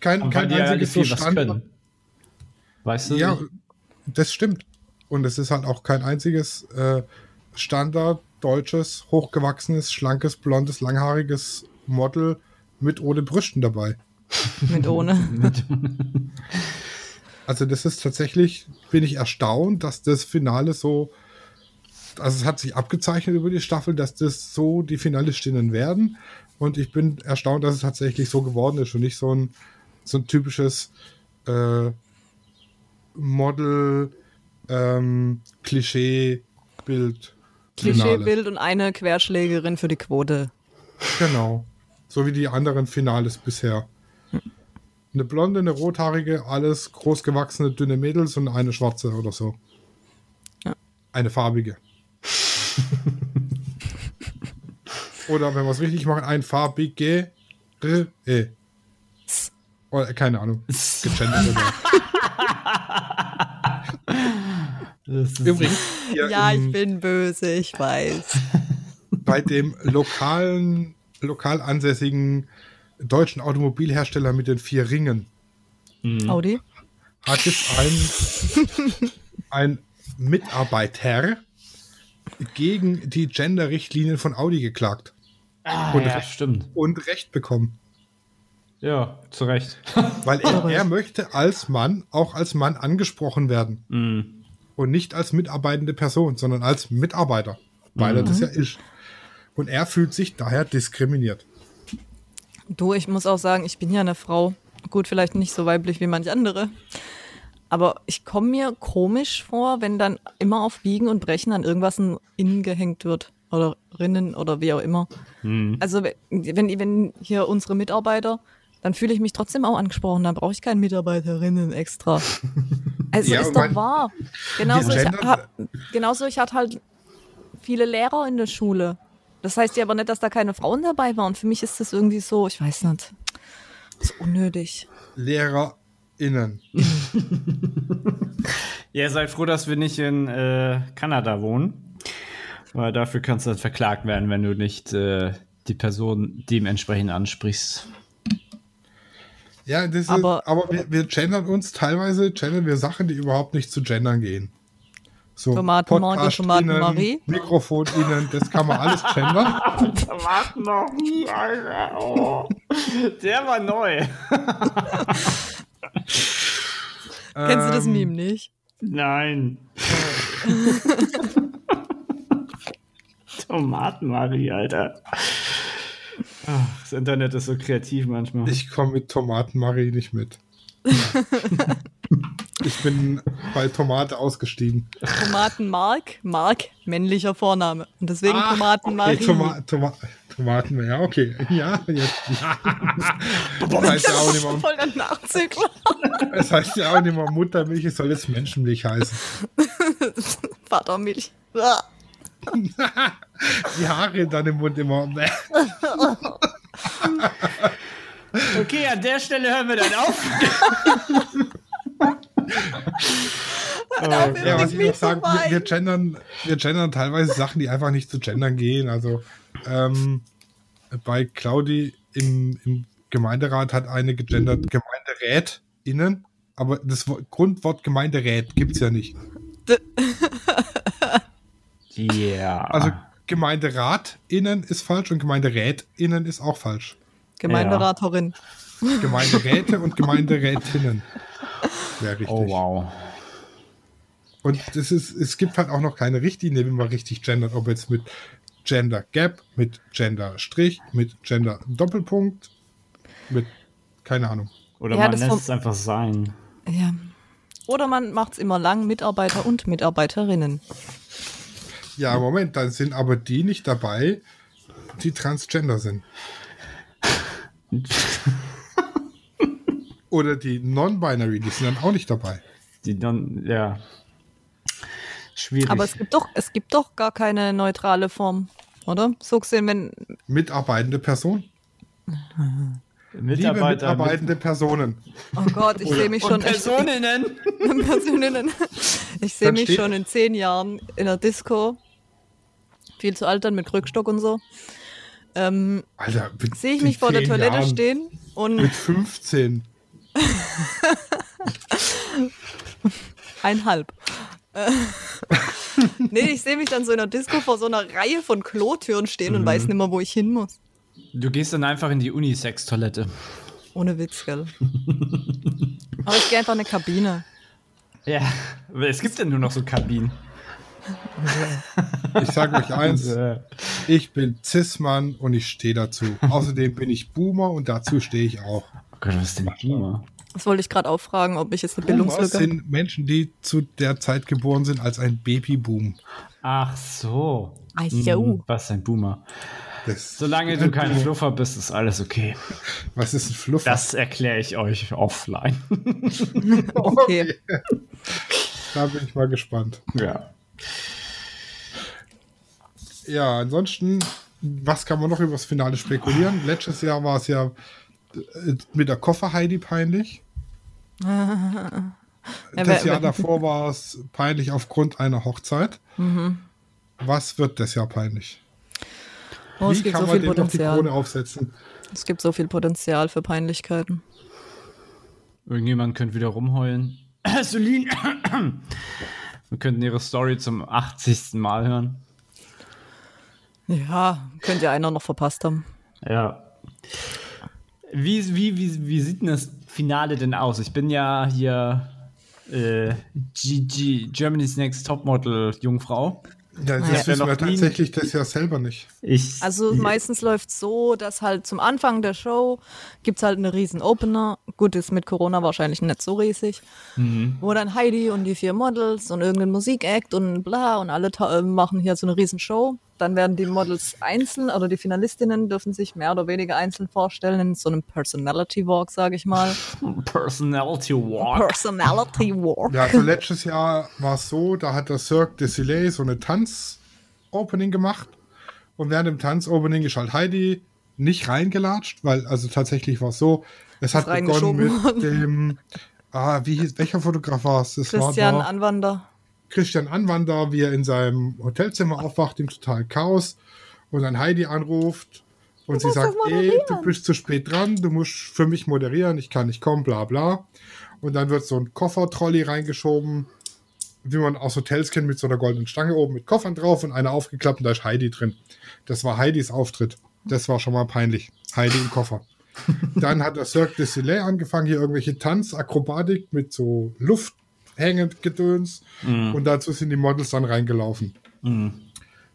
kein, kein einziges so Standard. Weißt du? Ja, das stimmt. Und es ist halt auch kein einziges äh, Standard deutsches, hochgewachsenes, schlankes, blondes, langhaariges Model mit ohne Brüsten dabei. Mit ohne. Also das ist tatsächlich, bin ich erstaunt, dass das Finale so, also es hat sich abgezeichnet über die Staffel, dass das so die Finalistinnen werden. Und ich bin erstaunt, dass es tatsächlich so geworden ist und nicht so ein, so ein typisches äh, Model ähm. Klischeebild und eine Querschlägerin für die Quote. Genau. So wie die anderen Finales bisher. Eine blonde, eine rothaarige, alles großgewachsene, dünne Mädels und eine schwarze oder so. Ja. Eine farbige. oder wenn wir es richtig machen, ein farbige. E. Oder, keine Ahnung. Gegendert oder. Das ist Übrigens, Ja, im- ich bin böse, ich weiß. bei dem lokalen, lokal ansässigen deutschen Automobilhersteller mit den vier Ringen Audi? hat jetzt ein, ein Mitarbeiter gegen die Gender-Richtlinien von Audi geklagt ah, Und ja, recht. stimmt. und Recht bekommen. Ja, zu Recht. Weil er, er möchte als Mann auch als Mann angesprochen werden. Mhm. Und nicht als mitarbeitende Person, sondern als Mitarbeiter. Weil er das ja ist. und er fühlt sich daher diskriminiert. Du, ich muss auch sagen, ich bin ja eine Frau. Gut, vielleicht nicht so weiblich wie manch andere. Aber ich komme mir komisch vor, wenn dann immer auf Biegen und Brechen an irgendwas innen gehängt wird. Oder rinnen oder wie auch immer. Also wenn, wenn hier unsere Mitarbeiter, dann fühle ich mich trotzdem auch angesprochen. Dann brauche ich keinen Mitarbeiterinnen extra. Also Ja, ist doch wahr. Genauso ich, hab, genauso ich hatte halt viele Lehrer in der Schule. Das heißt ja aber nicht, dass da keine Frauen dabei waren. Für mich ist das irgendwie so, ich weiß nicht. Das ist unnötig. LehrerInnen. Ja, seid froh, dass wir nicht in äh, Kanada wohnen. Weil dafür kannst du dann verklagt werden, wenn du nicht äh, die Person dementsprechend ansprichst. Ja, das ist, Aber- aber, wir, wir gendern uns teilweise, gendern wir Sachen, die überhaupt nicht zu gendern gehen. So, Tomatenmark und Podcast-Innen, Tomatenmarie. Mikrofon innen, das kann man alles gendern. Was noch nie, Alter. Oh. Der war neu. Kennst du das Ähm, Meme nicht? Nein. Tomatenmarie, Alter. Ach, das Internet ist so kreativ manchmal. Ich komme mit Tomatenmarie nicht mit. ich bin bei Tomate ausgestiegen. Tomatenmark, Mark, männlicher Vorname. Und deswegen Ah, Tomatenmarie. Okay, Toma Toma Tomaten, ja, okay. Ja, jetzt. Ja. Das heißt ja auch nicht mehr, Voll der Nachzügler. das heißt ja auch nicht mehr Muttermilch, es soll jetzt Menschenmilch heißen. Vatermilch. Die Haare dann im Mund immer. Okay, an der Stelle hören wir dann auf. Dafür Ja, was ich mich noch sagen, vorbei. wir, wir, gendern, wir gendern teilweise Sachen, die einfach nicht zu gendern gehen. Also ähm, bei Claudi im, im Gemeinderat hat eine gegendert GemeinderätInnen, aber das Wo- Grundwort Gemeinderät gibt es ja nicht. Ja. Also GemeinderatInnen ist falsch und GemeinderätInnen ist auch falsch. Gemeinderatorin. Gemeinderäte und Gemeinderätinnen. Wäre richtig. oh wow. Und das ist, es gibt halt auch noch keine Richtlinie, wie man richtig gendert, ob jetzt mit Gender Gap, mit Gender Strich, mit Gender Doppelpunkt, mit keine Ahnung. Oder Ja, man lässt es einfach sein. Ja. Oder man macht es immer lang, Mitarbeiter und Mitarbeiterinnen. Ja, Moment, dann sind aber die nicht dabei, die transgender sind. Oder die Non-Binary, die sind dann auch nicht dabei. Die dann, ja. Schwierig. Aber es gibt doch, es gibt doch gar keine neutrale Form, oder? So gesehen, wenn, Mitarbeitende Person? Liebe Mitarbeiter mitarbeitende Personen. oh Gott, ich sehe mich schon Personinnen. Personinnen. Ich sehe mich steht- schon in zehn Jahren in der Disco. Viel zu alt dann mit Krückstock und so. Ähm, Alter, mit sehe ich mich vor der Toilette Jahren, stehen und Mit 15. einhalb. Nee, ich sehe mich dann so in der Disco vor so einer Reihe von Klotüren stehen und weiß nicht mehr, wo ich hin muss. Du gehst dann einfach in die Unisex-Toilette. Ohne Witz, gell? Aber ich gehe einfach in eine Kabine. Ja, es gibt ja nur noch so Kabinen. Ich sage euch eins, ich bin Cis-Mann und ich stehe dazu. Außerdem bin ich Boomer und dazu stehe ich auch. Oh Gott, was ist denn Boomer? Das wollte ich gerade auffragen, ob ich jetzt eine Bildungslücke habe. sind Menschen, die zu der Zeit geboren sind, als ein Babyboom. Ach so. Ach. Hm, Was ist ein Boomer? Das, Solange du kein Fluffer bist, ist alles okay. Was ist ein Fluffer? Das erkläre ich euch offline. Okay. Da bin ich mal gespannt. ja. Ja, ansonsten, was kann man noch über das Finale spekulieren? Letztes Jahr war es ja äh, mit der Koffer-Heidi peinlich. Das Jahr davor war es peinlich aufgrund einer Hochzeit. Mhm. Was wird das Jahr peinlich? Oh, es Wie gibt kann so man viel dem noch die Krone Potenzial. aufsetzen? Es gibt so viel Potenzial für Peinlichkeiten. Irgendjemand könnte wieder rumheulen. Celine! Wir könnten ihre Story zum 80. Mal hören. Ja, könnte ja einer noch verpasst haben. Ja. Wie, wie, wie, wie sieht denn das Finale denn aus? Ich bin ja hier äh, GG, Germany's Next Topmodel Jungfrau. Ja, das Ja. wissen wir tatsächlich das ja selber nicht. Ich, Also meistens läuft es so, dass halt zum Anfang der Show gibt's halt eine riesen Opener. Gut, ist mit Corona wahrscheinlich nicht so riesig. Wo dann Heidi und die vier Models und irgendein Musikact und bla und alle machen hier so eine riesen Show. Dann werden die Models einzeln oder die Finalistinnen dürfen sich mehr oder weniger einzeln vorstellen in so einem Personality Walk, sage ich mal. Personality Walk. Personality Walk. Ja, also letztes Jahr war es so, da hat der Cirque du Soleil so eine Tanz-Opening gemacht. Und während dem Tanz-Opening ist halt Heidi nicht reingelatscht, weil also tatsächlich war es so, es hat begonnen mit dem, ah, wie hieß, welcher Fotograf war es? Das Christian war der, Anwander. Christian Anwander, wie er in seinem Hotelzimmer aufwacht, im totalen Chaos und dann Heidi anruft und sie musst sagt, ey, moderieren." du bist zu spät dran, du musst für mich moderieren, ich kann nicht kommen, bla bla. Und dann wird so ein Koffertrolley reingeschoben, wie man aus Hotels kennt, mit so einer goldenen Stange oben mit Koffern drauf und einer aufgeklappt und da ist Heidi drin. Das war Heidis Auftritt. Das war schon mal peinlich. Heidi im Koffer. Dann hat der Cirque du Soleil angefangen, hier irgendwelche Tanzakrobatik mit so Luft hängend Gedöns. Und dazu sind die Models dann reingelaufen.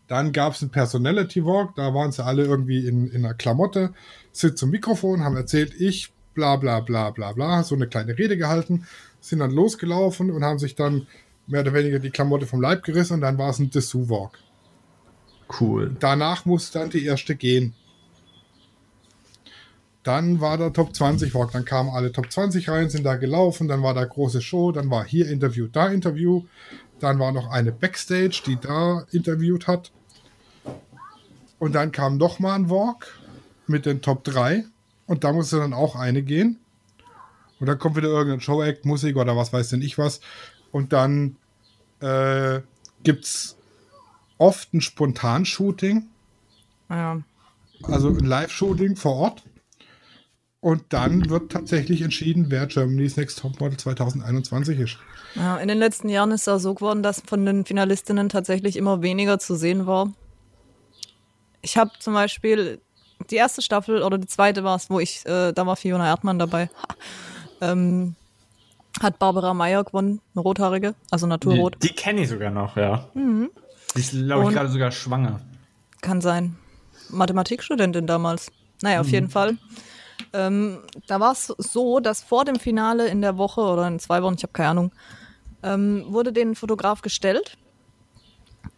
Dann gab es einen Personality Walk, da waren sie alle irgendwie in, in einer Klamotte, sind zum Mikrofon, haben erzählt, ich, bla bla bla bla bla, so eine kleine Rede gehalten, sind dann losgelaufen und haben sich dann mehr oder weniger die Klamotte vom Leib gerissen und dann war es ein Dessous Walk. Cool. Danach musste dann die erste gehen. Dann war der Top 20 Walk, dann kamen alle Top 20 rein, sind da gelaufen, dann war da große Show, dann war hier Interview, da Interview, dann war noch eine Backstage, die da interviewt hat. Und dann kam noch mal ein Walk mit den Top 3 und da musste dann auch eine gehen. Und dann kommt wieder irgendein Show-Act, Musik oder was weiß denn ich was. Und dann äh, gibt's oft ein Spontan-Shooting, Ja. also ein Live-Shooting vor Ort. Und dann wird tatsächlich entschieden, wer Germany's Next Topmodel 2021 ist. Ja, in den letzten Jahren ist es auch so geworden, dass von den Finalistinnen tatsächlich immer weniger zu sehen war. Ich habe zum Beispiel die erste Staffel oder die zweite war es, wo ich, äh, da war Fiona Erdmann dabei, ähm, hat Barbara Meyer gewonnen, eine rothaarige, also Die, Naturrot. die kenne ich sogar noch, ja. Die ist, glaube ich, gerade sogar schwanger. Kann sein. Mathematikstudentin damals. Naja, auf jeden Fall. Ähm, da war es so, dass vor dem Finale in der Woche oder in zwei Wochen, ich habe keine Ahnung, ähm, wurde den Fotograf gestellt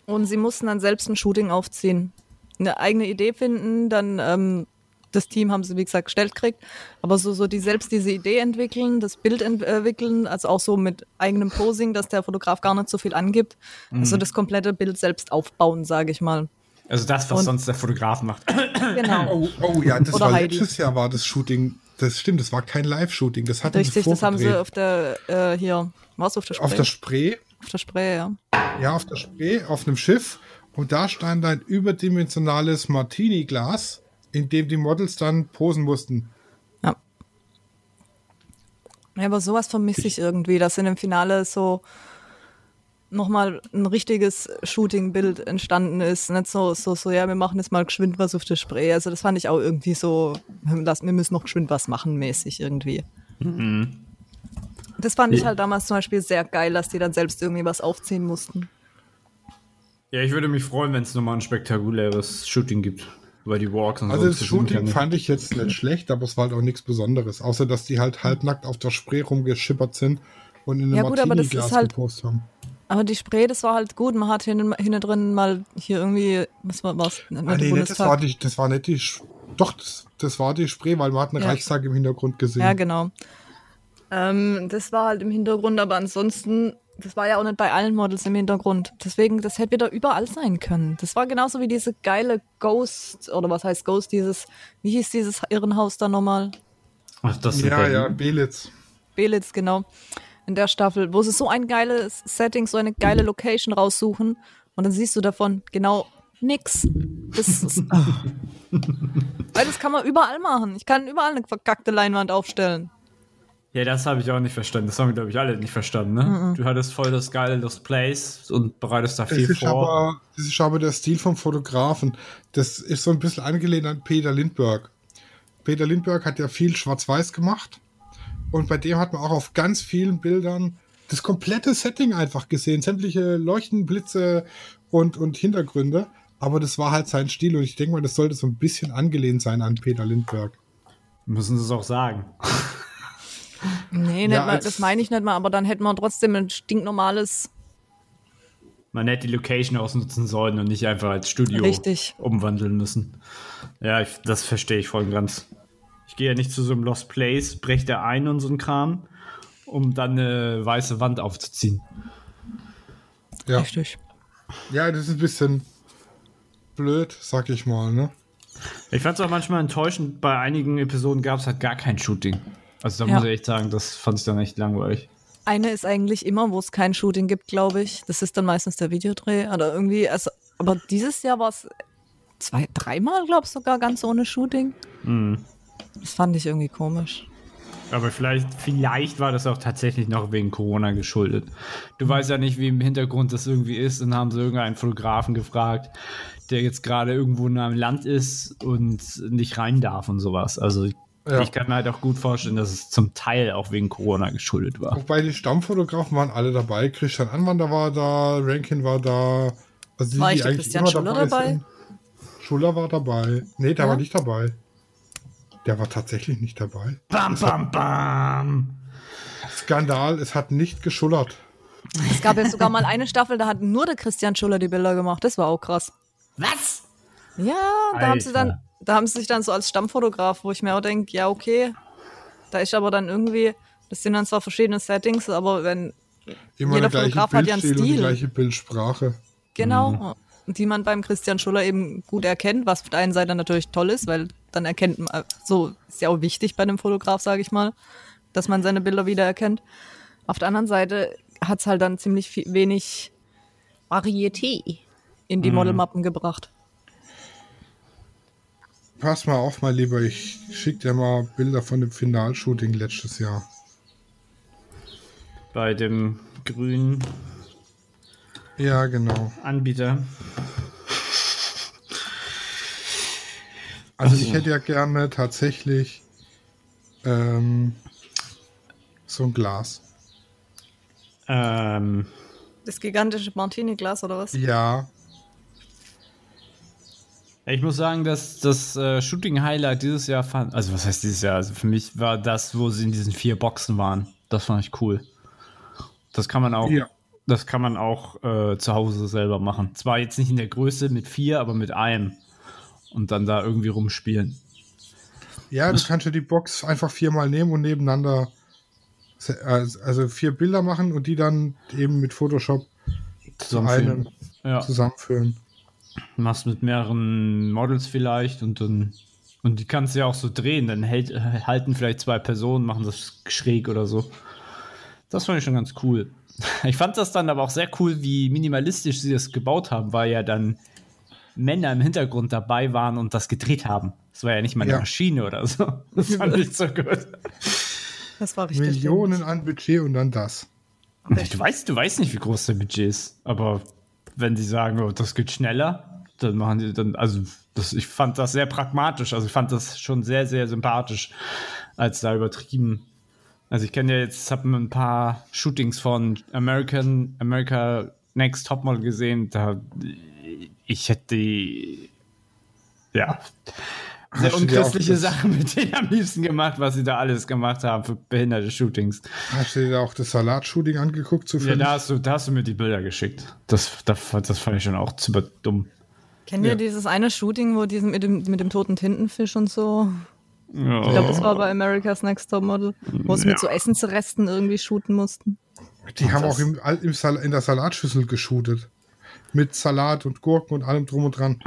und sie mussten dann selbst ein Shooting aufziehen. Eine eigene Idee finden, dann ähm, das Team haben sie, wie gesagt, gestellt gekriegt, aber so, so die selbst diese Idee entwickeln, das Bild entwickeln, also auch so mit eigenem Posing, dass der Fotograf gar nicht so viel angibt. Also das komplette Bild selbst aufbauen, sage ich mal. Also das, was Und- sonst der Fotograf macht. Genau. Oh, oh ja, das Oder war Heidi. letztes Jahr war das Shooting. Das stimmt, das war kein Live-Shooting. Das hatten Richtig, sie das haben sie auf der, äh, hier, was auf der Spree? auf der Spree. auf der Spree, ja. Ja, auf der Spree, auf einem Schiff. Und da stand ein überdimensionales Martini-Glas, in dem die Models dann posen mussten. ja. Ja, aber sowas vermisse ich irgendwie, dass in dem Finale so nochmal ein richtiges Shooting-Bild entstanden ist. Nicht so, so, so, ja, wir machen jetzt mal geschwind was auf der Spree. Also das fand ich auch irgendwie so, lass- wir müssen noch geschwind was machen, mäßig irgendwie. Das fand ich halt damals zum Beispiel sehr geil, dass die dann selbst irgendwie was aufziehen mussten. Ja, ich würde mich freuen, wenn es nochmal ein spektakuläres Shooting gibt. Weil die Walks und Also so das Shooting fand ich jetzt nicht schlecht, aber es war halt auch nichts Besonderes. Außer, dass die halt halbnackt auf der Spree rumgeschippert sind und in einem Ja gut, aber das ist Martini-Glas halt- gepostet haben. Aber die Spree, das war halt gut. Man hat hinten, hinten drin mal hier irgendwie, was war was? Ah, nee, das, war die, das war nicht die. Sch- Doch, das, das war die Spree, weil man hat einen Ja. Reichstag im Hintergrund gesehen. Ja, genau. Ähm, das war halt im Hintergrund, aber ansonsten, das war ja auch nicht bei allen Models im Hintergrund. Deswegen, das hätte wieder überall sein können. Das war genauso wie diese geile Ghost, oder was heißt Ghost, dieses, wie hieß dieses Irrenhaus da nochmal? Ach, das ist ja, ja, Belitz. Belitz, genau. In der Staffel, wo sie so ein geiles Setting, so eine geile Location raussuchen und dann siehst du davon genau nix. Das ist, Weil das kann man überall machen. Ich kann überall eine verkackte Leinwand aufstellen. Ja, das habe ich auch nicht verstanden. Das haben wir, glaube ich, alle nicht verstanden, ne? Du hattest voll das geile Lost Place und bereitest da Das viel ist, vor. aber, das ist aber der Stil vom Fotografen. Das ist so ein bisschen angelehnt an Peter Lindbergh. Peter Lindbergh hat ja viel Schwarz-Weiß gemacht. Und bei dem hat man auch auf ganz vielen Bildern das komplette Setting einfach gesehen. Sämtliche Leuchtenblitze und, und Hintergründe, aber das war halt sein Stil und ich denke mal, das sollte so ein bisschen angelehnt sein an Peter Lindbergh. Müssen sie es auch sagen. Nee, Ja, mal, das meine ich nicht mal, aber dann hätten wir trotzdem ein stinknormales, Man hätte die Location ausnutzen sollen und nicht einfach als Studio Richtig. umwandeln müssen. Ja, ich, das verstehe ich voll und ganz. Ich gehe ja nicht zu so einem Lost Place, breche da ein und so ein Kram, um dann eine weiße Wand aufzuziehen. Ja. richtig. ja, das ist ein bisschen blöd, sag ich mal, ne? Ich fand es auch manchmal enttäuschend, bei einigen Episoden gab es halt gar kein Shooting. Also da Ja. muss ich echt sagen, das fand ich dann echt langweilig. Eine ist eigentlich immer, wo es kein Shooting gibt, glaube ich. Das ist dann meistens der Videodreh. Oder irgendwie, also, aber dieses Jahr war es zwei, dreimal, glaube ich, sogar ganz ohne Shooting. Das fand ich irgendwie komisch. Aber vielleicht, vielleicht war das auch tatsächlich noch wegen Corona geschuldet. Du weißt ja nicht, wie im Hintergrund das irgendwie ist und haben sie irgendeinen Fotografen gefragt, der jetzt gerade irgendwo in einem Land ist und nicht rein darf und sowas. Also Ja. ich kann mir halt auch gut vorstellen, dass es zum Teil auch wegen Corona geschuldet war. Wobei die Stammfotografen waren alle dabei. Christian Anwander war da, Rankin war da. Also die, War die der eigentlich Christian Schuller dabei? sind. Schuller war dabei. Nee, der Ja? war nicht dabei. Der war tatsächlich nicht dabei. Bam, bam, bam! Skandal, es hat nicht geschullert. Es gab ja sogar mal eine Staffel, da hat nur der Christian Schuller die Bilder gemacht. Das war auch krass. Was? Ja, da haben sie Alter. dann, da haben sie sich dann so als Stammfotograf, wo ich mir auch denke, ja, okay. Da ist aber dann irgendwie, das sind dann zwar verschiedene Settings, aber wenn, Immer Jeder Fotograf hat ja einen Bildstil und die Stil. gleiche Bildsprache. genau, die man beim Christian Schuller eben gut erkennt, was auf der einen Seite natürlich toll ist, weil dann erkennt man, so ist ja auch wichtig bei einem Fotograf, sage ich mal, dass man seine Bilder wiedererkennt. Auf der anderen Seite hat es halt dann ziemlich viel, wenig Varieté in die Modelmappen gebracht. Pass mal auf, mein Lieber, ich schick dir mal Bilder von dem Finalshooting letztes Jahr. Bei dem grünen Ja, genau. Anbieter. Also so. ich hätte ja gerne tatsächlich ähm, so ein Glas. Ähm, Das gigantische Martini-Glas oder was? Ja, Ich muss sagen, dass das äh, Shooting-Highlight dieses Jahr fand, also was heißt dieses Jahr? Also für mich war das, wo sie in diesen vier Boxen waren. Das fand ich cool. Das kann man auch, Ja. Das kann man auch äh, zu Hause selber machen. Zwar jetzt nicht in der Größe mit vier, aber mit einem. Und dann da irgendwie rumspielen. ja, du kannst ja die Box einfach viermal nehmen und nebeneinander, se- also vier Bilder machen und die dann eben mit Photoshop zu einem Ja, zusammenführen. machst mit mehreren Models vielleicht und dann und die kannst du ja auch so drehen, dann hält, halten vielleicht zwei Personen, machen das schräg oder so. Das fand ich schon ganz cool. Ich fand das dann aber auch sehr cool, wie minimalistisch sie das gebaut haben, weil ja dann Männer im Hintergrund dabei waren und das gedreht haben. Das war ja nicht mal eine Ja. Maschine oder so. Das fand ich so gut. Das war richtig. Millionen an Budget und dann das. Du weißt, du weißt nicht, wie groß der Budget ist, aber wenn sie sagen, oh, das geht schneller, dann machen die dann, also das, ich fand das sehr pragmatisch, also ich fand das schon sehr, sehr sympathisch, als da übertrieben. Also ich kenne ja jetzt, habe ein paar Shootings von American, America Next Topmodel gesehen, da ich hätte die, ja, sehr unchristliche Sachen mit denen am liebsten gemacht, was sie da alles gemacht haben für behinderte Shootings. Hast du dir da auch das Salat-Shooting angeguckt? Ja, Zufällig? da hast, du, da hast du mir die Bilder geschickt. Das, das, das fand ich schon auch super dumm. Kennt ihr Ja. dieses eine Shooting, wo diesen mit dem, mit dem toten Tintenfisch und so? Ja. Ich glaube, das war bei America's Next Top Model, wo sie mit so Essensresten irgendwie shooten mussten. die haben das- auch im, im Sal in der Salatschüssel geshootet. Mit Salat und Gurken und allem drum und dran.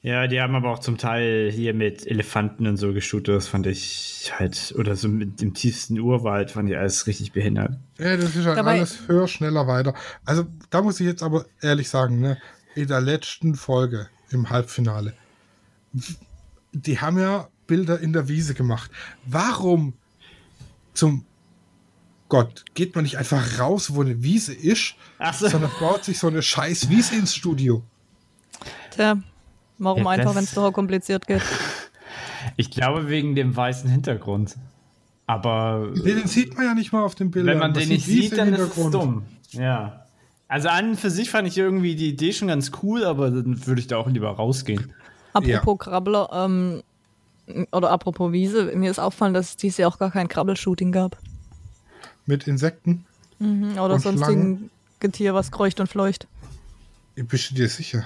ja, die haben aber auch zum Teil hier mit Elefanten und so geshootet. Das fand ich halt, oder so mit dem tiefsten Urwald fand ich alles richtig behindert. Ja, das ist halt Dabei- alles höher, schneller, weiter. Also, da muss ich jetzt aber ehrlich sagen, ne, in der letzten Folge im Halbfinale, die haben ja Bilder in der Wiese gemacht. Warum zum Gott geht man nicht einfach raus, wo eine Wiese ist, so. sondern baut sich so eine scheiß Wiese ins Studio? Tja, warum Ja, einfach, wenn es doch kompliziert geht? Ich glaube wegen dem weißen Hintergrund. Aber Nee, den sieht man ja nicht mal auf dem Bild. wenn man den nicht sieht, dann ist es dumm. Ja. Also an und für sich fand ich irgendwie die Idee schon ganz cool, aber dann würde ich da auch lieber rausgehen. Apropos Krabbler, ähm, oder apropos Wiese, mir ist auffallen, dass es dieses Jahr auch gar kein Krabbelshooting gab. Mit Insekten? Mhm, oder sonstigen Getier, was kreucht und fleucht. Bist du dir sicher?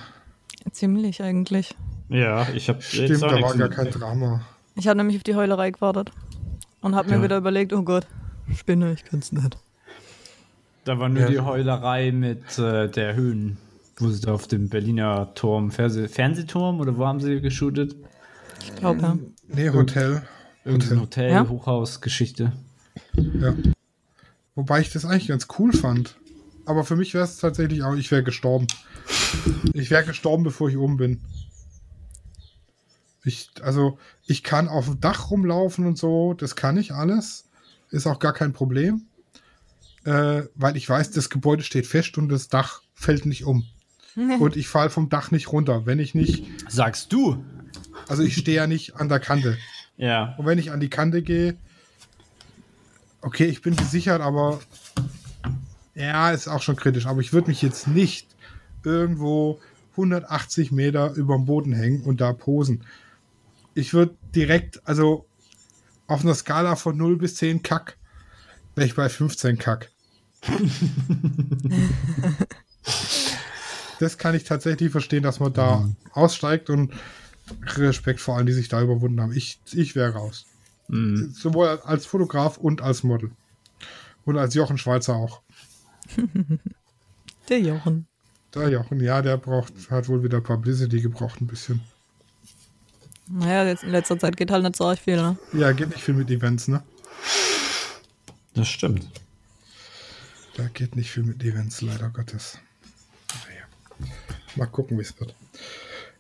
Ziemlich eigentlich. Ja, ich habe Stimmt, da war gar kein Drama. Ich habe nämlich auf die Heulerei gewartet. Und habe mir Ja. wieder überlegt, oh Gott, Spinne, ich kann's nicht. Da war nur Ja. die Heulerei mit äh, der Höhen, wo sie da auf dem Berliner Turm, Fernseh Fernsehturm oder wo haben sie geshootet? Ich glaube, ja. Nee, Hotel. Irgendein Hotel, Ja? Hochhaus-Geschichte. Ja. Wobei ich das eigentlich ganz cool fand. Aber für mich wäre es tatsächlich auch, ich wäre gestorben. Ich wäre gestorben, bevor ich oben bin. Ich, also, ich kann auf dem Dach rumlaufen und so, das kann ich alles. Ist auch gar kein Problem. Äh, weil ich weiß, das Gebäude steht fest und das Dach fällt nicht um. Und ich falle vom Dach nicht runter, wenn ich nicht, Sagst du? also ich stehe ja nicht an der Kante. Ja. Und wenn ich an die Kante gehe, okay, ich bin gesichert, aber ja, ist auch schon kritisch. Aber ich würde mich jetzt nicht irgendwo 180 Meter über dem Boden hängen und da posen. Ich würde direkt, also auf einer Skala von 0 bis 10 Kack, wäre ich bei 15 Kack. das kann ich tatsächlich verstehen, dass man da aussteigt und Respekt vor allen, die sich da überwunden haben. Ich, ich wäre raus. Mhm. Sowohl als Fotograf und als Model. Und als Jochen Schweizer auch. Der Jochen. Der Jochen, ja, der braucht, hat wohl wieder Publicity gebraucht ein bisschen. Naja, jetzt in letzter Zeit geht halt nicht so viel, ne? Ja, geht nicht viel mit Events, ne? Das stimmt. Da geht nicht viel mit Events, leider Gottes. Mal gucken, wie es wird.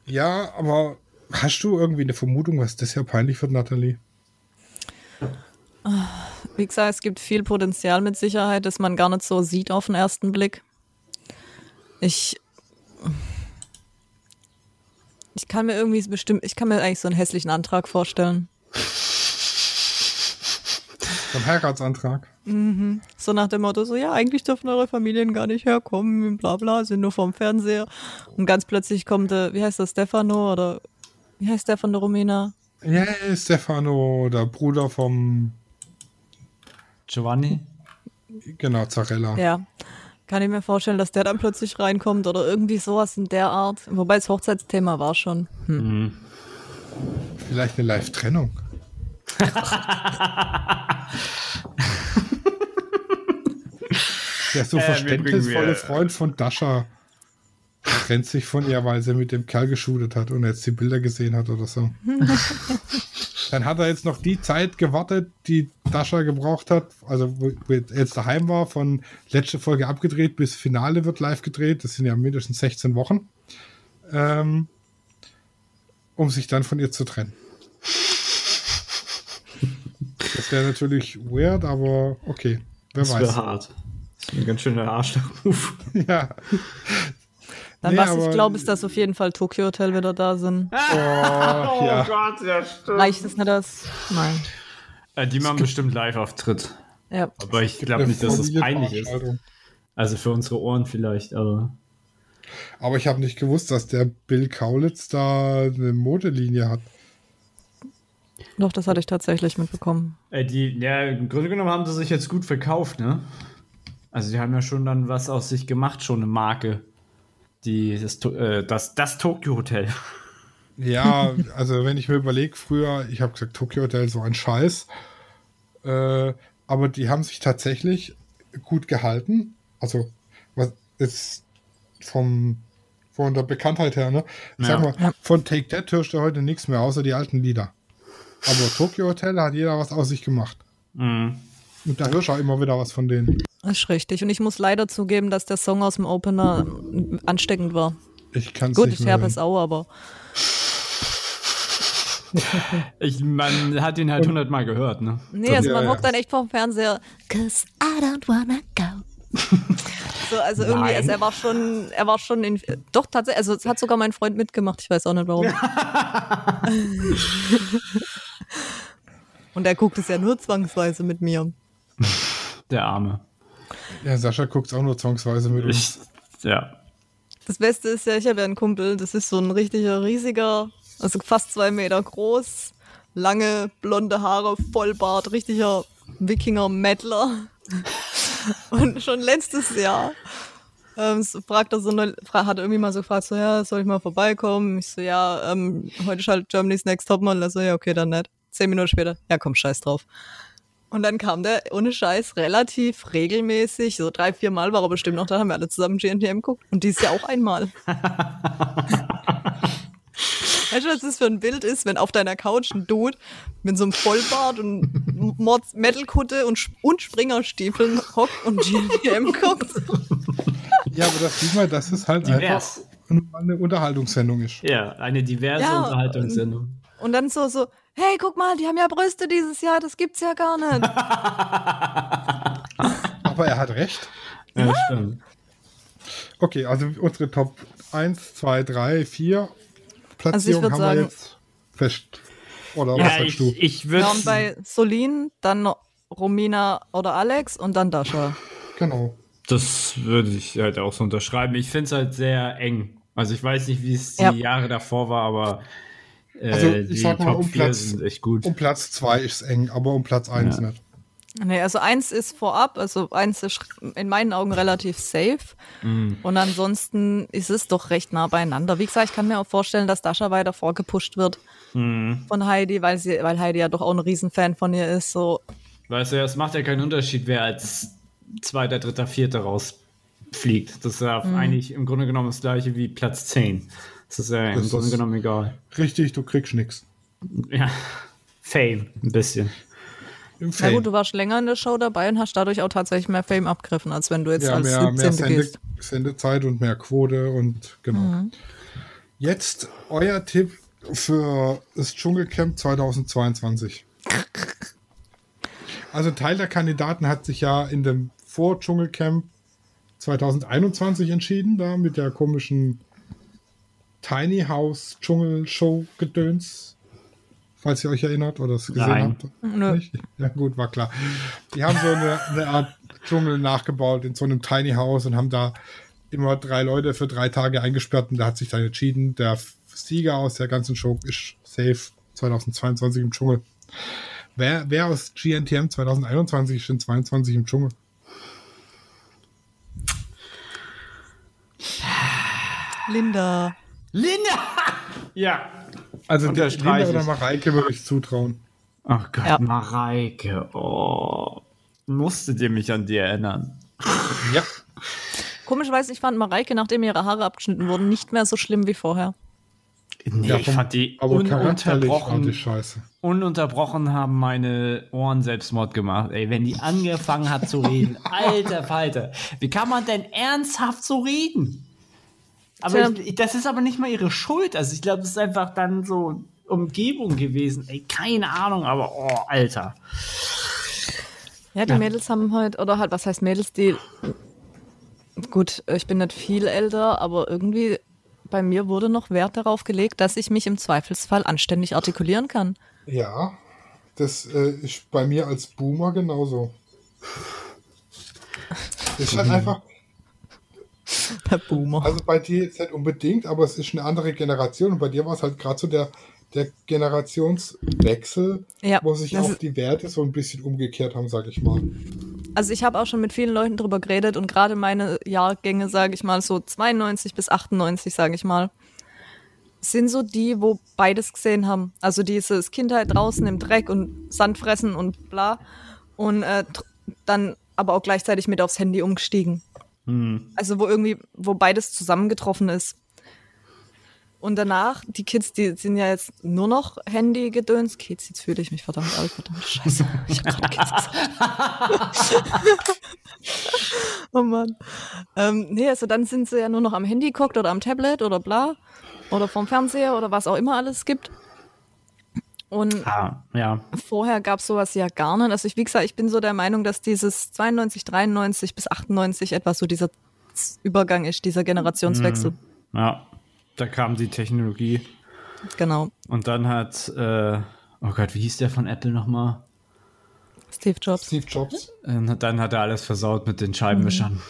Ja, aber hast du irgendwie eine Vermutung, was das ja peinlich wird, Nathalie? Wie gesagt, es gibt viel Potenzial mit Sicherheit, das man gar nicht so sieht auf den ersten Blick. Ich. Ich kann mir irgendwie bestimmt, ich kann mir eigentlich so einen hässlichen Antrag vorstellen. Vom Heiratsantrag. So nach dem Motto, so ja, eigentlich dürfen eure Familien gar nicht herkommen, bla bla, sind nur vorm Fernseher. Und ganz plötzlich kommt, der, wie heißt das, Stefano oder wie heißt der von der Romina? Ja, Stefano, der Bruder vom, Giovanni? genau, Zarella. Ja. Kann ich mir vorstellen, dass der dann plötzlich reinkommt oder irgendwie sowas in der Art. Wobei das Hochzeitsthema war schon. Hm. Vielleicht eine Live-Trennung. Der so Äh, verständnisvolle Freund von Dasha trennt sich von ihr, weil sie mit dem Kerl geschudert hat und jetzt die Bilder gesehen hat oder so. Dann hat er jetzt noch die Zeit gewartet, die Dasha gebraucht hat, also wo wo er jetzt daheim war, von letzte Folge abgedreht bis Finale wird live gedreht. Das sind ja mindestens 16 Wochen. Ähm, um sich dann von ihr zu trennen. Das wäre natürlich weird, aber okay. Wer Das wäre weiß. hart. Das ist ein ganz schöner Arschloch-Move. Ja. Dann Nee, was ich glaube, ist, dass auf jeden Fall Tokyo Hotel wieder da sind. Oh, ja. Gott, ja, stimmt. Reicht es nicht das? Nein. Äh, die machen bestimmt Live-Auftritt. Ja. Aber ich glaube nicht, dass das peinlich ist. Also für unsere Ohren vielleicht, aber. Aber ich habe nicht gewusst, dass der Bill Kaulitz da eine Modelinie hat. Doch, das hatte ich tatsächlich mitbekommen. Äh, die, ja, im Grunde genommen haben sie sich jetzt gut verkauft, ne? Also die haben ja schon dann was aus sich gemacht, schon eine Marke. Die, das, äh, das, das Tokyo Hotel. Ja, also wenn ich mir überlege, früher, ich habe gesagt, Tokyo Hotel so ein Scheiß. Äh, aber die haben sich tatsächlich gut gehalten. Also, was ist vom von der Bekanntheit her, ne? Ich Ja. Sag mal, von Take That hörst du heute nichts mehr, außer die alten Lieder. Aber Tokyo Hotel da hat jeder was aus sich gemacht. Mhm. Und da hörst du auch immer wieder was von denen. Das ist richtig. Und ich muss leider zugeben, dass der Song aus dem Opener ansteckend war. Ich kann es Gut, nicht ich mehr habe es auch, aber Ich, man hat ihn halt hundertmal gehört, ne? nee, also Ja, man ja. hockt dann echt vorm Fernseher. Cause I don't wanna go. So, also irgendwie, Nein. also er war schon, er war schon in, doch tatsächlich, also es hat sogar mein Freund mitgemacht, ich weiß auch nicht warum. Und er guckt es ja nur zwangsweise mit mir. Der Arme. Ja, Sascha guckt auch nur zwangsweise mit uns. Ich Ja. Das Beste ist ja, ich habe ja einen Kumpel, das ist so ein richtiger, riesiger, also fast zwei Meter groß, lange blonde Haare, Vollbart, richtiger Wikinger-Mettler. Und schon letztes Jahr ähm, so fragt er so eine, hat irgendwie mal so gefragt, so, ja, soll ich mal vorbeikommen? Ich so, ja, ähm, heute ist halt Germany's Next Topmodel. Er so, ja, okay, dann nicht. Zehn Minuten später, ja, komm, scheiß drauf. Und dann kam der ohne Scheiß relativ regelmäßig, so drei, vier Mal war er bestimmt noch da, haben wir alle zusammen GNTM geguckt. Und dies Jahr auch einmal. Weißt du, was das für ein Bild ist, wenn auf deiner Couch ein Dude mit so einem Vollbart und Mords Metalkutte und, und Springerstiefeln hockt und GNTM guckt? Ja, aber das sieht man, dass es halt Divers. einfach eine Unterhaltungssendung ist. Ja, eine diverse Ja, Unterhaltungssendung. Und dann so, so, hey, guck mal, die haben ja Brüste dieses Jahr, das gibt's ja gar nicht. Aber er hat recht. Ja, stimmt. Okay, also unsere Top 1, 2, 3, 4 Platzierung würd haben sagen- wir jetzt fest. Oder was Ja, sagst ich, du? ich würde. Ja, und bei Solin, dann Romina oder Alex und dann Dasha. Genau. Das würde ich halt auch so unterschreiben. Ich finde es halt sehr eng. Also ich weiß nicht, wie es die Ja. Jahre davor war, aber Also, ich die sag mal, Top um 4 Platz- sind echt gut. Um Platz 2 ist es eng, aber um Platz 1 Ja. nicht. Nee, also eins ist vorab, also eins ist in meinen Augen relativ safe. Mhm. Und ansonsten ist es doch recht nah beieinander. Wie gesagt, ich kann mir auch vorstellen, dass Dasha weiter vorgepusht wird Mhm. von Heidi, weil sie, weil Heidi ja doch auch ein Riesenfan von ihr ist. So, Weißt du, es macht ja keinen Unterschied, wer als Zweiter, Dritter, Vierter rausfliegt. Das ist ja Mhm. eigentlich im Grunde genommen das gleiche wie Platz 10. Das ist ja im Das Grunde ist- genommen egal. Richtig, du kriegst nichts. Ja. Fame, ein bisschen. Im na gut, du warst länger in der Show dabei und hast dadurch auch tatsächlich mehr Fame abgegriffen, als wenn du jetzt ja, als mehr, mehr 17. Sende, gehst. Sendezeit und mehr Quote und genau. Mhm. Jetzt euer Tipp für das Dschungelcamp 2022. Also Teil der Kandidaten hat sich ja in dem Vor-Dschungelcamp 2021 entschieden, da mit der komischen Tiny House Dschungelshow Gedöns. Falls ihr euch erinnert oder es gesehen Nein. habt. Nö. Nicht? Ja, gut, war klar. Die haben so eine, eine Art Dschungel nachgebaut in so einem Tiny House und haben da immer drei Leute für drei Tage eingesperrt und da hat sich dann entschieden, der Sieger aus der ganzen Show ist safe 2022 im Dschungel. Wer, wer aus GNTM 2021 ist in 22 im Dschungel? Linda. Linda! Ja. Also der Linda oder. Mareike würde ich zutrauen. Ach Gott, Ja. Mareike. Oh. Musstet ihr mich an dir erinnern? Ja. Komischerweise, ich fand Mareike, nachdem ihre Haare abgeschnitten wurden, nicht mehr so schlimm wie vorher. Nee, ja ich fand die aber ununterbrochen, ich scheiße. ununterbrochen haben meine Ohren Selbstmord gemacht. Ey, wenn die angefangen hat zu reden, alter Falter, wie kann man denn ernsthaft so reden? Aber ich, das ist aber nicht mal ihre Schuld. Also ich glaube, es ist einfach dann so Umgebung gewesen. Ey, keine Ahnung, aber oh, Alter. Ja, die Ja. Mädels haben halt, oder halt, was heißt Mädels, die. Gut, ich bin nicht viel älter, aber irgendwie bei mir wurde noch Wert darauf gelegt, dass ich mich im Zweifelsfall anständig artikulieren kann. Ja, das äh, ist bei mir als Boomer genauso. Das ist halt einfach, Der Boomer. also bei dir jetzt nicht unbedingt, aber es ist eine andere Generation und bei dir war es halt gerade so der, der Generationswechsel, Ja, wo sich auch die Werte so ein bisschen umgekehrt haben, sag ich mal. Also ich habe auch schon mit vielen Leuten drüber geredet und gerade meine Jahrgänge, sage ich mal, so 92 bis 98, sage ich mal, sind so die, wo beides gesehen haben. Also dieses Kindheit draußen im Dreck und Sand fressen und bla. Und äh, dann aber auch gleichzeitig mit aufs Handy umgestiegen. Also wo irgendwie, wo beides zusammengetroffen ist. Und danach, die Kids, die sind ja jetzt nur noch Handy-Gedöns. Kids, jetzt fühle ich mich verdammt alt, verdammt scheiße. Ich hab gerade Kids gesagt. oh Mann. Ähm, nee, also dann sind sie ja nur noch am Handy geguckt oder am Tablet oder bla. Oder vom Fernseher oder was auch immer alles gibt. Und Ah, ja. vorher gab es sowas ja gar nicht. Also ich, wie gesagt, ich bin so der Meinung, dass dieses 92, 93 bis 98 etwas so dieser Übergang ist, dieser Generationswechsel. Ja. Da kam die Technologie. Genau. Und dann hat, äh, oh Gott, wie hieß der von Apple nochmal? Steve Jobs. Steve Jobs. Und dann hat er alles versaut mit den Scheibenwischern.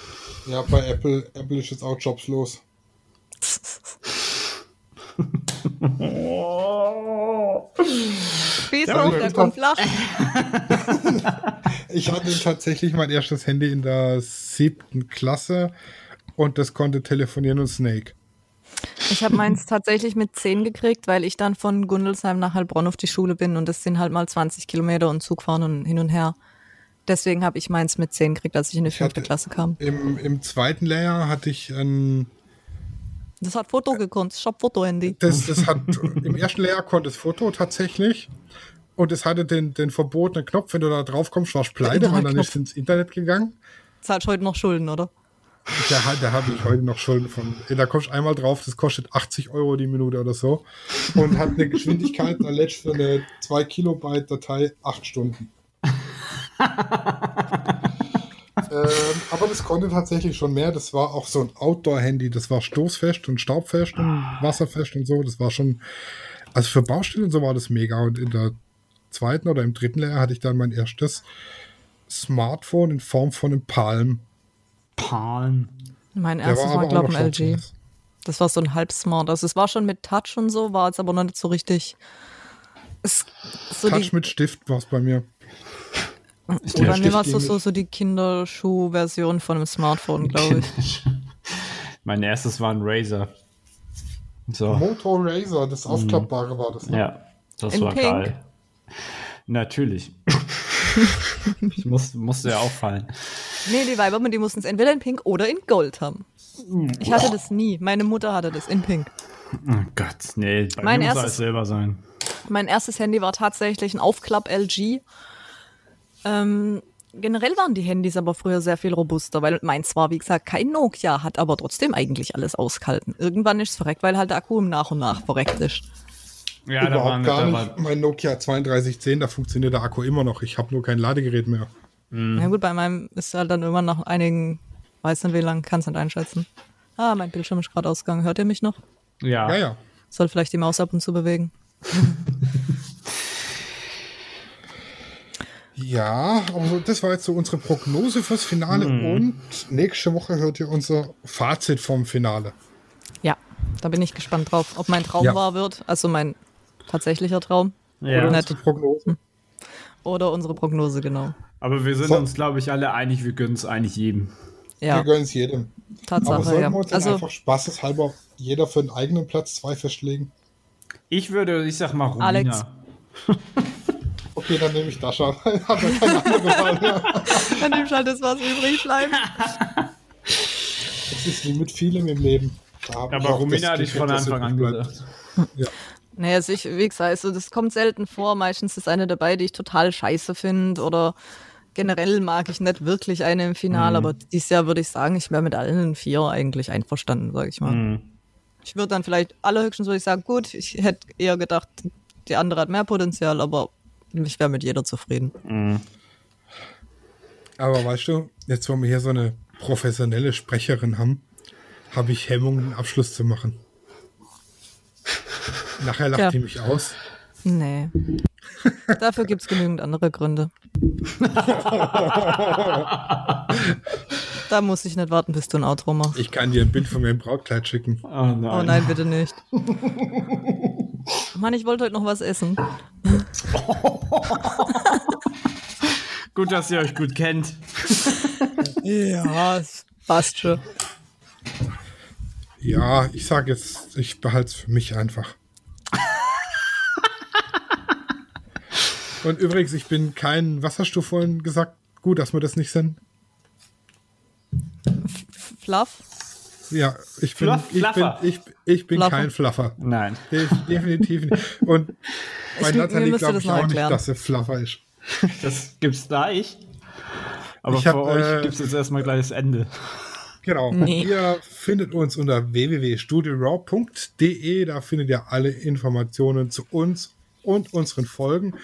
Ja, bei Apple, Apple ist jetzt auch jobslos. Spieß Ja, auf, der kommt flach. Ich hatte tatsächlich mein erstes Handy in der siebten Klasse und das konnte telefonieren und Snake. Ich habe meins tatsächlich mit 10 gekriegt, weil ich dann von Gundelsheim nach Heilbronn auf die Schule bin und das sind halt mal 20 Kilometer und Zug fahren und hin und her. Deswegen habe ich meins mit 10 gekriegt, als ich in die fünfte Klasse kam. Im, im zweiten Lehrjahr hatte ich ein. Das hat Foto gekonnt, ich hab Foto-Handy. Das, das hat im ersten Lehrjahr konnte es Foto tatsächlich. Und es hatte den, den verbotenen Knopf, wenn du da drauf kommst, warst du pleite, weil dann ist ins Internet gegangen. Zahlst heute noch Schulden, oder? Da, da habe ich heute noch Schulden von. Da kommst du einmal drauf, das kostet 80 Euro die Minute oder so. Und hat eine Geschwindigkeit, da lädst für eine 2 Kilobyte Datei 8 Stunden. ähm, aber das konnte tatsächlich schon mehr. Das war auch so ein Outdoor-Handy. Das war stoßfest und staubfest und wasserfest und so. Das war schon. Also für Baustellen und so war das mega. Und in der zweiten oder im dritten Lehrjahr hatte ich dann mein erstes Smartphone in Form von einem Palm. Palm. Mein erstes war, auch glaube ich, ein LG. Das war so ein halb-smart. Also es war schon mit Touch und so, war jetzt aber noch nicht so richtig. Es, so Touch die, mit Stift war es bei mir. Die, bei mir war es so, so, so die Kinderschuh-Version von einem Smartphone, glaube ich. mein erstes war ein Razer. So. Moto Razer, das aufklappbare war das. Ne? Ja, das In war Pink? geil. Natürlich. ich muss, musste ja auffallen. Nee, die Weiber, die mussten es entweder in Pink oder in Gold haben. Ich hatte das nie. Meine Mutter hatte das in Pink. Oh Gott, nee, bei Mein mir muss erstes- alles selber sein. Mein erstes Handy war tatsächlich ein Aufklapp-LG. Ähm, generell waren die Handys aber früher sehr viel robuster, weil meins war, wie gesagt, kein Nokia, hat aber trotzdem eigentlich alles ausgehalten. Irgendwann ist es verreckt, weil halt der Akku nach und nach verreckt ist. Ja, da waren Überhaupt gar da nicht. war, Mein Nokia 3210, da funktioniert der Akku immer noch. Ich habe nur kein Ladegerät mehr. Na gut, bei meinem ist halt dann irgendwann nach einigen, weiß nicht wie lang, kann es nicht einschätzen. Ah, mein Bildschirm ist gerade ausgegangen. Hört ihr mich noch? ja, Ja, ja. Soll vielleicht die Maus ab und zu bewegen. Ja, aber das war jetzt so unsere Prognose fürs Finale. Und nächste Woche hört ihr unser Fazit vom Finale. Ja, da bin ich gespannt drauf, ob mein Traum Ja. wahr wird, also mein tatsächlicher Traum. Ja. Oder, Unsere Prognose. oder unsere Prognose, genau. Aber wir sind So. uns, glaube ich, alle einig, wir gönnen es eigentlich jedem. Wir Ja, gönnen es jedem. Aber Tatsache, sollten ja. wir uns dann Also einfach spaßeshalber jeder für einen eigenen Platz zwei festlegen? Ich würde, ich sag mal, Romina. Alex. Okay, dann nehme ich Dasha. Hat er keine andere Wahl mehr. dann nimmst halt das, was übrig bleibt. Das ist wie mit vielem im Leben. Ich Aber Romina hatte ich von Anfang an gesagt. Naja, also ich, wie gesagt, also das kommt selten vor. Meistens ist eine dabei, die ich total scheiße finde oder generell mag ich nicht wirklich eine im Finale, aber dieses Jahr würde ich sagen, ich wäre mit allen vier eigentlich einverstanden, sage ich mal. Mhm. Ich würde dann vielleicht allerhöchstens würde ich sagen, gut, ich hätte eher gedacht, die andere hat mehr Potenzial, aber ich wäre mit jeder zufrieden. Aber weißt du, jetzt wo wir hier so eine professionelle Sprecherin haben, habe ich Hemmungen, einen Abschluss zu machen. Nachher lacht Tja. die mich aus. Nee. Dafür gibt es genügend andere Gründe. da muss ich nicht warten, bis du ein Outro machst. Ich kann dir ein Bild von meinem Brautkleid schicken. Oh nein. Oh nein, bitte nicht. Mann, ich wollte heute noch was essen. Gut, dass ihr euch gut kennt. Ja, es passt schon. Ja, ich sage jetzt, ich behalte es für mich einfach. Und übrigens, ich bin kein Wasserstoffvollen gesagt. Gut, dass wir das nicht sind. Fluff? Ja, ich bin, Fluff- ich bin, Fluffer. ich, ich bin Fluffer. kein Fluffer. Nein. De definitiv nicht. Und bei Ich- Nathalie glaube das ich auch nicht, erklären. dass sie Fluffer ist. Das gibt's gleich. Aber Ich hab, für euch äh, gibt's jetzt erstmal gleich das Ende. Genau. Nee. Ihr findet uns unter www.studioraw.de. Da findet ihr alle Informationen zu uns und unseren Folgen.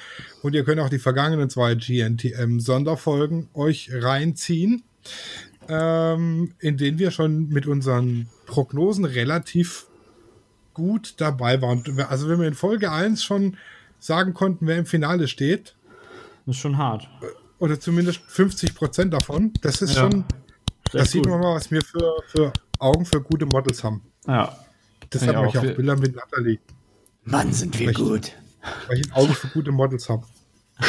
Und ihr könnt auch die vergangenen zwei GNTM-Sonderfolgen euch reinziehen, ähm, in denen wir schon mit unseren Prognosen relativ gut dabei waren. Also wenn wir in Folge 1 schon sagen konnten, wer im Finale steht, Das ist schon hart. oder zumindest 50 Prozent davon, das ist Ja. schon Das sieht gut. man mal, was wir für, für Augen für gute Models haben. Ja. Deshalb Ja, mache ich auch auch Bilder mit Natalie, Mann, sind wir Richtig. gut. weil ich ein Auge für gute Models habe.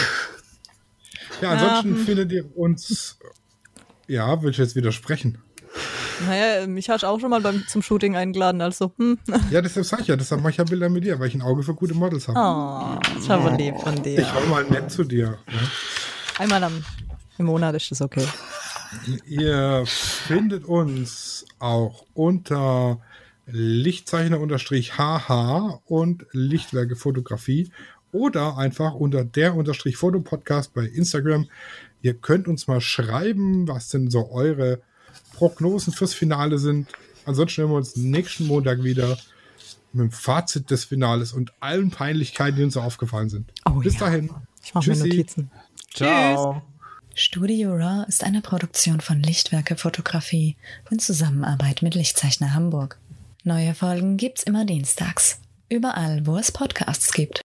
Ja, ansonsten findet ihr uns. Ja, will ich jetzt widersprechen. Naja, mich hast du auch schon mal beim, zum Shooting eingeladen, also, hm. Ja, deshalb sag ich ja, deshalb mache ich ja Bilder mit dir, weil ich ein Auge für gute Models habe. Oh, das ist aber lieb von dir. Ich war mal nett zu dir. Ne? Einmal am, im Monat ist das okay. Ihr findet uns auch unter Lichtzeichner-HH und Lichtwerke Fotografie oder einfach unter der unterstrich Fotopodcast bei Instagram. Ihr könnt uns mal schreiben, was denn so eure Prognosen fürs Finale sind. Ansonsten hören wir uns nächsten Montag wieder mit dem Fazit des Finales und allen Peinlichkeiten, die uns so aufgefallen sind. Oh Bis ja. dahin. Ich mache mir. Notizen. Ciao. Studio Raw ist eine Produktion von Lichtwerke Fotografie in Zusammenarbeit mit Lichtzeichner Hamburg. Neue Folgen gibt's immer dienstags. Überall, wo es Podcasts gibt.